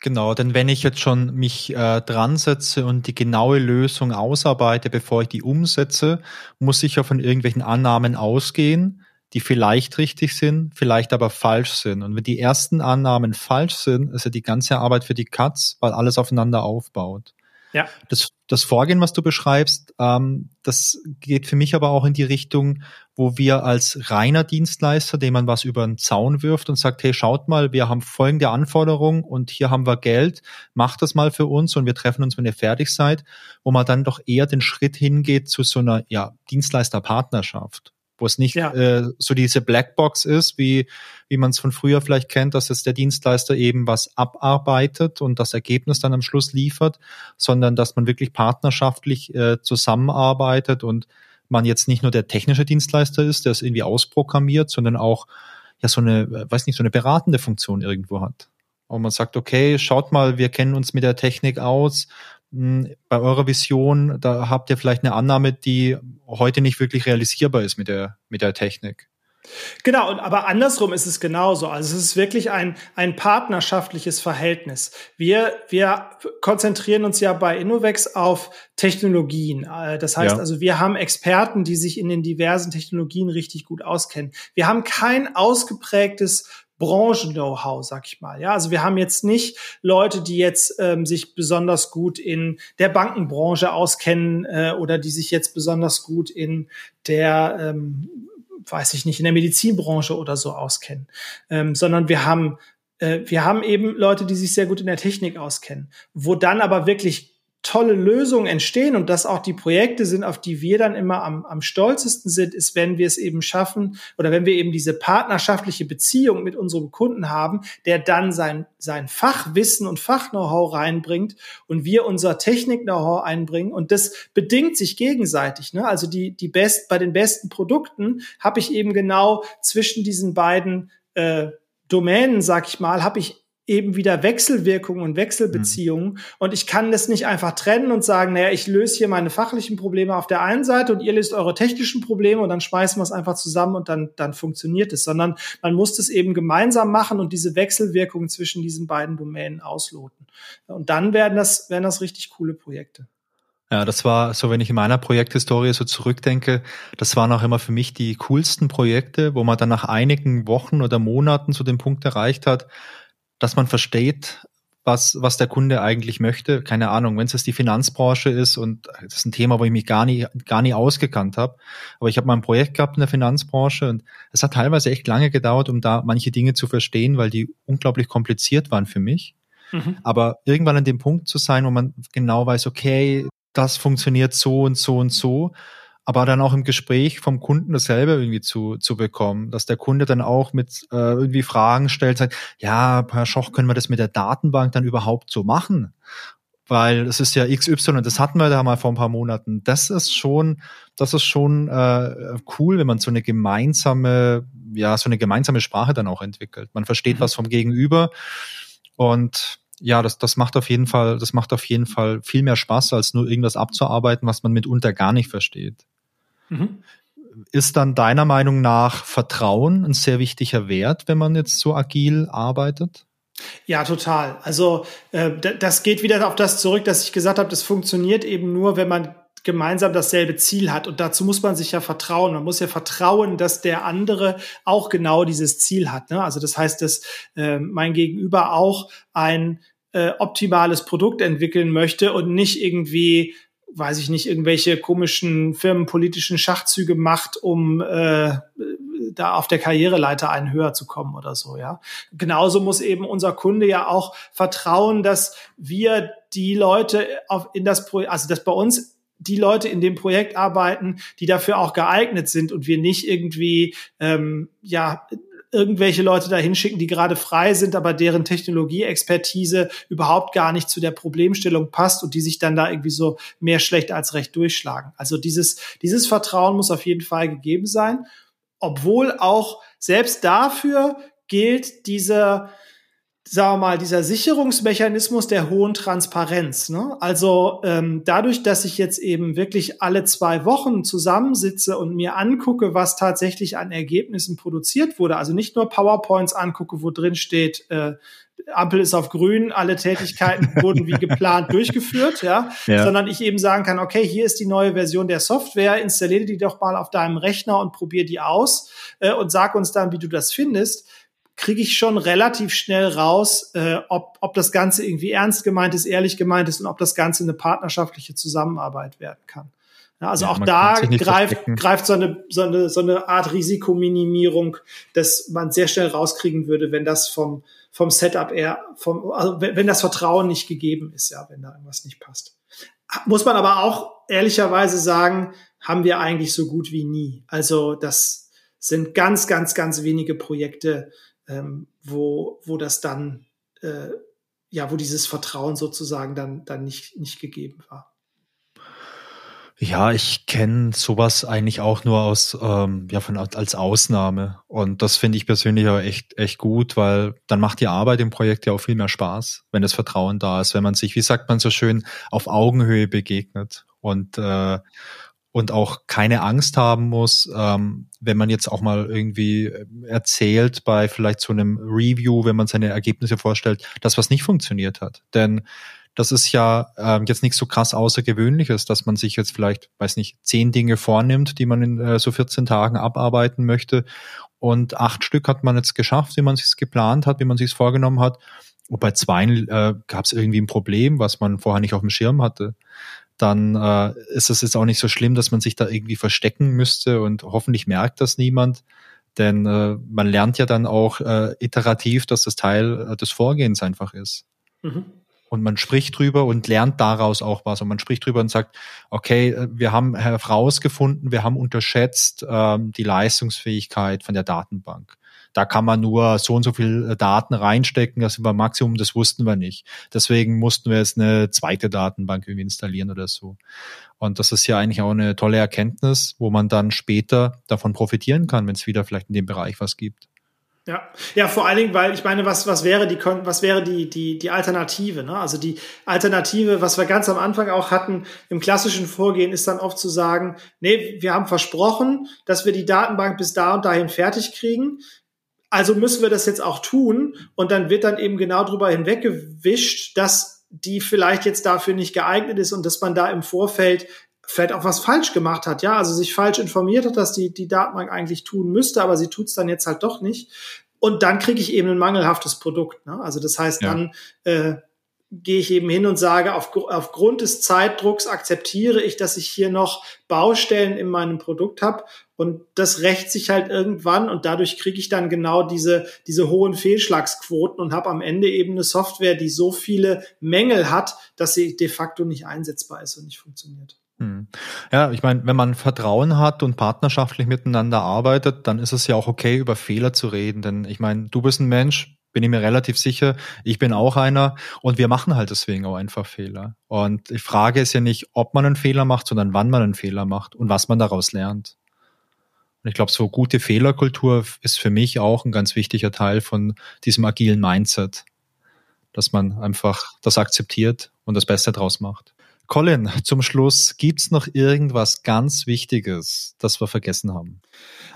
Genau, denn wenn ich jetzt schon mich äh, dran setze und die genaue Lösung ausarbeite, bevor ich die umsetze, muss ich ja von irgendwelchen Annahmen ausgehen, die vielleicht richtig sind, vielleicht aber falsch sind. Und wenn die ersten Annahmen falsch sind, ist ja die ganze Arbeit für die Katz, weil alles aufeinander aufbaut. Ja. Das, das Vorgehen, was du beschreibst, ähm, das geht für mich aber auch in die Richtung, wo wir als reiner Dienstleister, dem man was über den Zaun wirft und sagt, hey, schaut mal, wir haben folgende Anforderungen und hier haben wir Geld, macht das mal für uns und wir treffen uns, wenn ihr fertig seid, wo man dann doch eher den Schritt hingeht zu so einer ja, Dienstleisterpartnerschaft wo es nicht ja. äh, so diese Blackbox ist, wie, wie man es von früher vielleicht kennt, dass es der Dienstleister eben was abarbeitet und das Ergebnis dann am Schluss liefert, sondern dass man wirklich partnerschaftlich äh, zusammenarbeitet und man jetzt nicht nur der technische Dienstleister ist, der es irgendwie ausprogrammiert, sondern auch ja so eine, äh, weiß nicht, so eine beratende Funktion irgendwo hat. Und man sagt, okay, schaut mal, wir kennen uns mit der Technik aus, bei eurer Vision, da habt ihr vielleicht eine Annahme, die heute nicht wirklich realisierbar ist mit der, mit der Technik. Genau, aber andersrum ist es genauso. Also es ist wirklich ein, ein partnerschaftliches Verhältnis. Wir, wir konzentrieren uns ja bei Innovex auf Technologien. Äh, das heißt ja. also, wir haben Experten, die sich in den diversen Technologien richtig gut auskennen. Wir haben kein ausgeprägtes Branchen-Know-how, sag ich mal. Ja, also wir haben jetzt nicht Leute, die jetzt ähm, sich besonders gut in der Bankenbranche auskennen äh, oder die sich jetzt besonders gut in der ähm, weiß ich nicht, in der Medizinbranche oder so auskennen, ähm, sondern wir haben, äh, wir haben eben Leute, die sich sehr gut in der Technik auskennen, wo dann aber wirklich tolle Lösungen entstehen und dass auch die Projekte sind, auf die wir dann immer am, am stolzesten sind, ist, wenn wir es eben schaffen oder wenn wir eben diese partnerschaftliche Beziehung mit unserem Kunden haben, der dann sein, sein Fachwissen und Fach-Know-how reinbringt und wir unser Technik-Know-how einbringen und das bedingt sich gegenseitig. Ne? Also die, die best, bei den besten Produkten habe ich eben genau zwischen diesen beiden äh, Domänen, sag ich mal, habe ich eben wieder Wechselwirkungen und Wechselbeziehungen. Mhm. Und ich kann das nicht einfach trennen und sagen, naja, ich löse hier meine fachlichen Probleme auf der einen Seite und ihr löst eure technischen Probleme und dann schmeißen wir es einfach zusammen und dann, dann funktioniert es, sondern man muss das eben gemeinsam machen und diese Wechselwirkungen zwischen diesen beiden Domänen ausloten. Und dann werden das, werden das richtig coole Projekte. Ja, das war so, wenn ich in meiner Projekthistorie so zurückdenke, das waren auch immer für mich die coolsten Projekte, wo man dann nach einigen Wochen oder Monaten zu dem Punkt erreicht hat, dass man versteht, was, was der Kunde eigentlich möchte. Keine Ahnung, wenn es jetzt die Finanzbranche ist und das ist ein Thema, wo ich mich gar nie, gar nie ausgekannt habe. Aber ich habe mal ein Projekt gehabt in der Finanzbranche und es hat teilweise echt lange gedauert, um da manche Dinge zu verstehen, weil die unglaublich kompliziert waren für mich. Mhm. Aber irgendwann an dem Punkt zu sein, wo man genau weiß, okay, das funktioniert so und so und so aber dann auch im Gespräch vom Kunden dasselbe irgendwie zu, zu bekommen, dass der Kunde dann auch mit äh, irgendwie Fragen stellt, sagt, ja, Herr Schoch, können wir das mit der Datenbank dann überhaupt so machen? Weil es ist ja XY, das hatten wir da mal vor ein paar Monaten. Das ist schon, das ist schon äh, cool, wenn man so eine gemeinsame, ja, so eine gemeinsame Sprache dann auch entwickelt. Man versteht mhm. was vom Gegenüber und ja, das, das macht auf jeden Fall, das macht auf jeden Fall viel mehr Spaß, als nur irgendwas abzuarbeiten, was man mitunter gar nicht versteht. Mhm. Ist dann deiner Meinung nach Vertrauen ein sehr wichtiger Wert, wenn man jetzt so agil arbeitet? Ja, total. Also äh, das geht wieder auf das zurück, dass ich gesagt habe, das funktioniert eben nur, wenn man gemeinsam dasselbe Ziel hat. Und dazu muss man sich ja vertrauen. Man muss ja vertrauen, dass der andere auch genau dieses Ziel hat. Ne? Also das heißt, dass äh, mein Gegenüber auch ein äh, optimales Produkt entwickeln möchte und nicht irgendwie weiß ich nicht, irgendwelche komischen firmenpolitischen Schachzüge macht, um äh, da auf der Karriereleiter einen höher zu kommen oder so, ja. Genauso muss eben unser Kunde ja auch vertrauen, dass wir die Leute auf, in das Projekt, also dass bei uns die Leute in dem Projekt arbeiten, die dafür auch geeignet sind und wir nicht irgendwie ähm, ja irgendwelche Leute da hinschicken, die gerade frei sind, aber deren Technologieexpertise überhaupt gar nicht zu der Problemstellung passt und die sich dann da irgendwie so mehr schlecht als recht durchschlagen. Also dieses, dieses Vertrauen muss auf jeden Fall gegeben sein, obwohl auch selbst dafür gilt dieser sagen wir mal, dieser Sicherungsmechanismus der hohen Transparenz. Ne? Also ähm, dadurch, dass ich jetzt eben wirklich alle zwei Wochen zusammensitze und mir angucke, was tatsächlich an Ergebnissen produziert wurde, also nicht nur PowerPoints angucke, wo drin steht, äh, Ampel ist auf grün, alle Tätigkeiten wurden wie geplant durchgeführt, ja? ja, sondern ich eben sagen kann, okay, hier ist die neue Version der Software, installiere die doch mal auf deinem Rechner und probier die aus äh, und sag uns dann, wie du das findest kriege ich schon relativ schnell raus, äh, ob, ob das Ganze irgendwie ernst gemeint ist, ehrlich gemeint ist und ob das Ganze eine partnerschaftliche Zusammenarbeit werden kann. Ja, also ja, auch da greift, greift so eine, so, eine, so eine Art Risikominimierung, dass man sehr schnell rauskriegen würde, wenn das vom, vom Setup eher, vom, also wenn, wenn das Vertrauen nicht gegeben ist, ja, wenn da irgendwas nicht passt. Muss man aber auch ehrlicherweise sagen, haben wir eigentlich so gut wie nie. Also das sind ganz, ganz, ganz wenige Projekte, ähm, wo, wo das dann, äh, ja, wo dieses Vertrauen sozusagen dann, dann nicht, nicht gegeben war. Ja, ich kenne sowas eigentlich auch nur aus, ähm, ja, von, als Ausnahme. Und das finde ich persönlich aber echt, echt gut, weil dann macht die Arbeit im Projekt ja auch viel mehr Spaß, wenn das Vertrauen da ist, wenn man sich, wie sagt man so schön, auf Augenhöhe begegnet. Und, äh, und auch keine Angst haben muss, ähm, wenn man jetzt auch mal irgendwie erzählt bei vielleicht so einem Review, wenn man seine Ergebnisse vorstellt, dass was nicht funktioniert hat. Denn das ist ja ähm, jetzt nicht so krass Außergewöhnliches, dass man sich jetzt vielleicht, weiß nicht, zehn Dinge vornimmt, die man in äh, so 14 Tagen abarbeiten möchte. Und acht Stück hat man jetzt geschafft, wie man sich geplant hat, wie man sich vorgenommen hat. Und bei zwei äh, gab es irgendwie ein Problem, was man vorher nicht auf dem Schirm hatte dann äh, ist es jetzt auch nicht so schlimm, dass man sich da irgendwie verstecken müsste und hoffentlich merkt das niemand. Denn äh, man lernt ja dann auch äh, iterativ, dass das Teil äh, des Vorgehens einfach ist. Mhm. Und man spricht drüber und lernt daraus auch was und man spricht drüber und sagt, okay, äh, wir haben herausgefunden, wir haben unterschätzt ähm, die Leistungsfähigkeit von der Datenbank. Da kann man nur so und so viel äh, Daten reinstecken, das war Maximum, das wussten wir nicht. Deswegen mussten wir jetzt eine zweite Datenbank irgendwie installieren oder so. Und das ist ja eigentlich auch eine tolle Erkenntnis, wo man dann später davon profitieren kann, wenn es wieder vielleicht in dem Bereich was gibt. Ja, ja, vor allen Dingen, weil ich meine, was, was wäre die, was wäre die, die, die Alternative? Ne? Also die Alternative, was wir ganz am Anfang auch hatten im klassischen Vorgehen, ist dann oft zu sagen, nee, wir haben versprochen, dass wir die Datenbank bis da und dahin fertig kriegen. Also müssen wir das jetzt auch tun. Und dann wird dann eben genau drüber hinweggewischt, dass die vielleicht jetzt dafür nicht geeignet ist und dass man da im Vorfeld vielleicht auch was falsch gemacht hat, ja, also sich falsch informiert hat, dass die, die Datenbank eigentlich tun müsste, aber sie tut es dann jetzt halt doch nicht. Und dann kriege ich eben ein mangelhaftes Produkt. Ne? Also das heißt, ja. dann äh, gehe ich eben hin und sage, auf, aufgrund des Zeitdrucks akzeptiere ich, dass ich hier noch Baustellen in meinem Produkt habe und das rächt sich halt irgendwann und dadurch kriege ich dann genau diese, diese hohen Fehlschlagsquoten und habe am Ende eben eine Software, die so viele Mängel hat, dass sie de facto nicht einsetzbar ist und nicht funktioniert. Hm. Ja, ich meine, wenn man Vertrauen hat und partnerschaftlich miteinander arbeitet, dann ist es ja auch okay, über Fehler zu reden. Denn ich meine, du bist ein Mensch, bin ich mir relativ sicher, ich bin auch einer und wir machen halt deswegen auch einfach Fehler. Und die Frage ist ja nicht, ob man einen Fehler macht, sondern wann man einen Fehler macht und was man daraus lernt. Und ich glaube, so gute Fehlerkultur ist für mich auch ein ganz wichtiger Teil von diesem agilen Mindset, dass man einfach das akzeptiert und das Beste draus macht. Colin, zum Schluss, gibt's noch irgendwas ganz Wichtiges, das wir vergessen haben?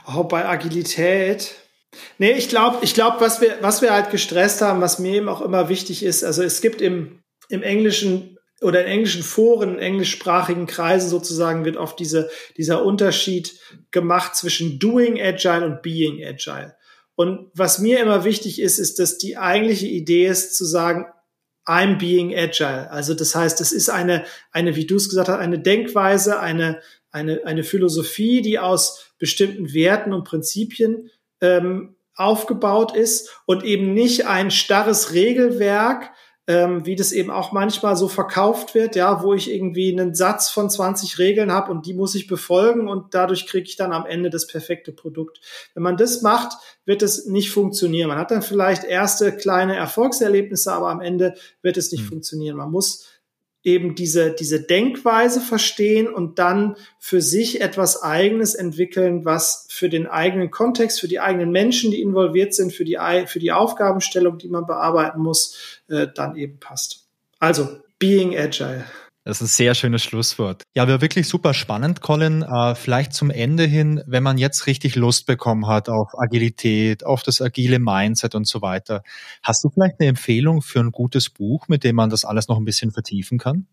Auch oh, bei Agilität. Nee, ich glaube, ich glaube, was wir, was wir halt gestresst haben, was mir eben auch immer wichtig ist, also es gibt im, im Englischen oder in englischen Foren, in englischsprachigen Kreisen sozusagen wird oft diese, dieser Unterschied gemacht zwischen doing agile und being agile. Und was mir immer wichtig ist, ist, dass die eigentliche Idee ist zu sagen, I'm being agile. Also das heißt, es ist eine, eine, wie du es gesagt hast, eine Denkweise, eine, eine, eine Philosophie, die aus bestimmten Werten und Prinzipien ähm, aufgebaut ist und eben nicht ein starres Regelwerk, ähm, wie das eben auch manchmal so verkauft wird, ja, wo ich irgendwie einen Satz von 20 Regeln habe und die muss ich befolgen und dadurch kriege ich dann am Ende das perfekte Produkt. Wenn man das macht, wird es nicht funktionieren. Man hat dann vielleicht erste kleine Erfolgserlebnisse, aber am Ende wird es nicht mhm. funktionieren. Man muss eben diese, diese Denkweise verstehen und dann für sich etwas Eigenes entwickeln, was für den eigenen Kontext, für die eigenen Menschen, die involviert sind, für die, für die Aufgabenstellung, die man bearbeiten muss, äh, dann eben passt. Also, being agile. Das ist ein sehr schönes Schlusswort. Ja, wäre wirklich super spannend, Colin. Äh, vielleicht zum Ende hin, wenn man jetzt richtig Lust bekommen hat auf Agilität, auf das agile Mindset und so weiter. Hast du vielleicht eine Empfehlung für ein gutes Buch, mit dem man das alles noch ein bisschen vertiefen kann?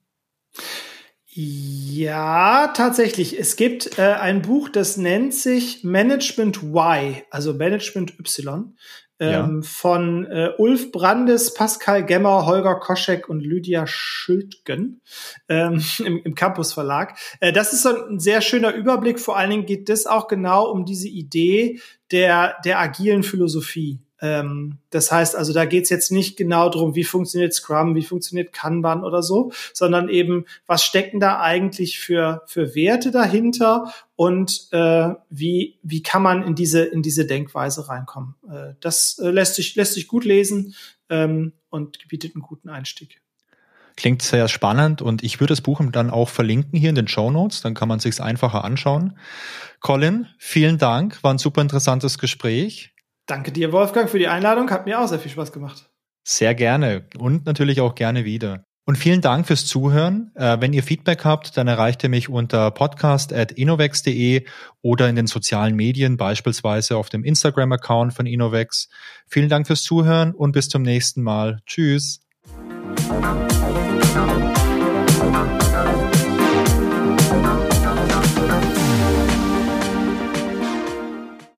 Ja, tatsächlich. Es gibt äh, ein Buch, das nennt sich Management Y, also Management Y ähm, von äh, Ulf Brandes, Pascal Gemmer, Holger Koschek und Lydia Schildgen ähm, im, im Campus Verlag. Äh, das ist so ein sehr schöner Überblick. Vor allen Dingen geht es auch genau um diese Idee der, der agilen Philosophie. Ähm, das heißt also, da geht es jetzt nicht genau darum, wie funktioniert Scrum, wie funktioniert Kanban oder so, sondern eben, was stecken da eigentlich für, für Werte dahinter und äh, wie, wie kann man in diese, in diese Denkweise reinkommen. Äh, das äh, lässt, sich, lässt sich gut lesen ähm, und bietet einen guten Einstieg. Klingt sehr spannend und ich würde das Buch dann auch verlinken hier in den Show Notes, dann kann man sich einfacher anschauen. Colin, vielen Dank, war ein super interessantes Gespräch. Danke dir, Wolfgang, für die Einladung. Hat mir auch sehr viel Spaß gemacht. Sehr gerne und natürlich auch gerne wieder. Und vielen Dank fürs Zuhören. Äh, wenn ihr Feedback habt, dann erreicht ihr mich unter podcast.innovex.de oder in den sozialen Medien, beispielsweise auf dem Instagram-Account von Innovex. Vielen Dank fürs Zuhören und bis zum nächsten Mal. Tschüss.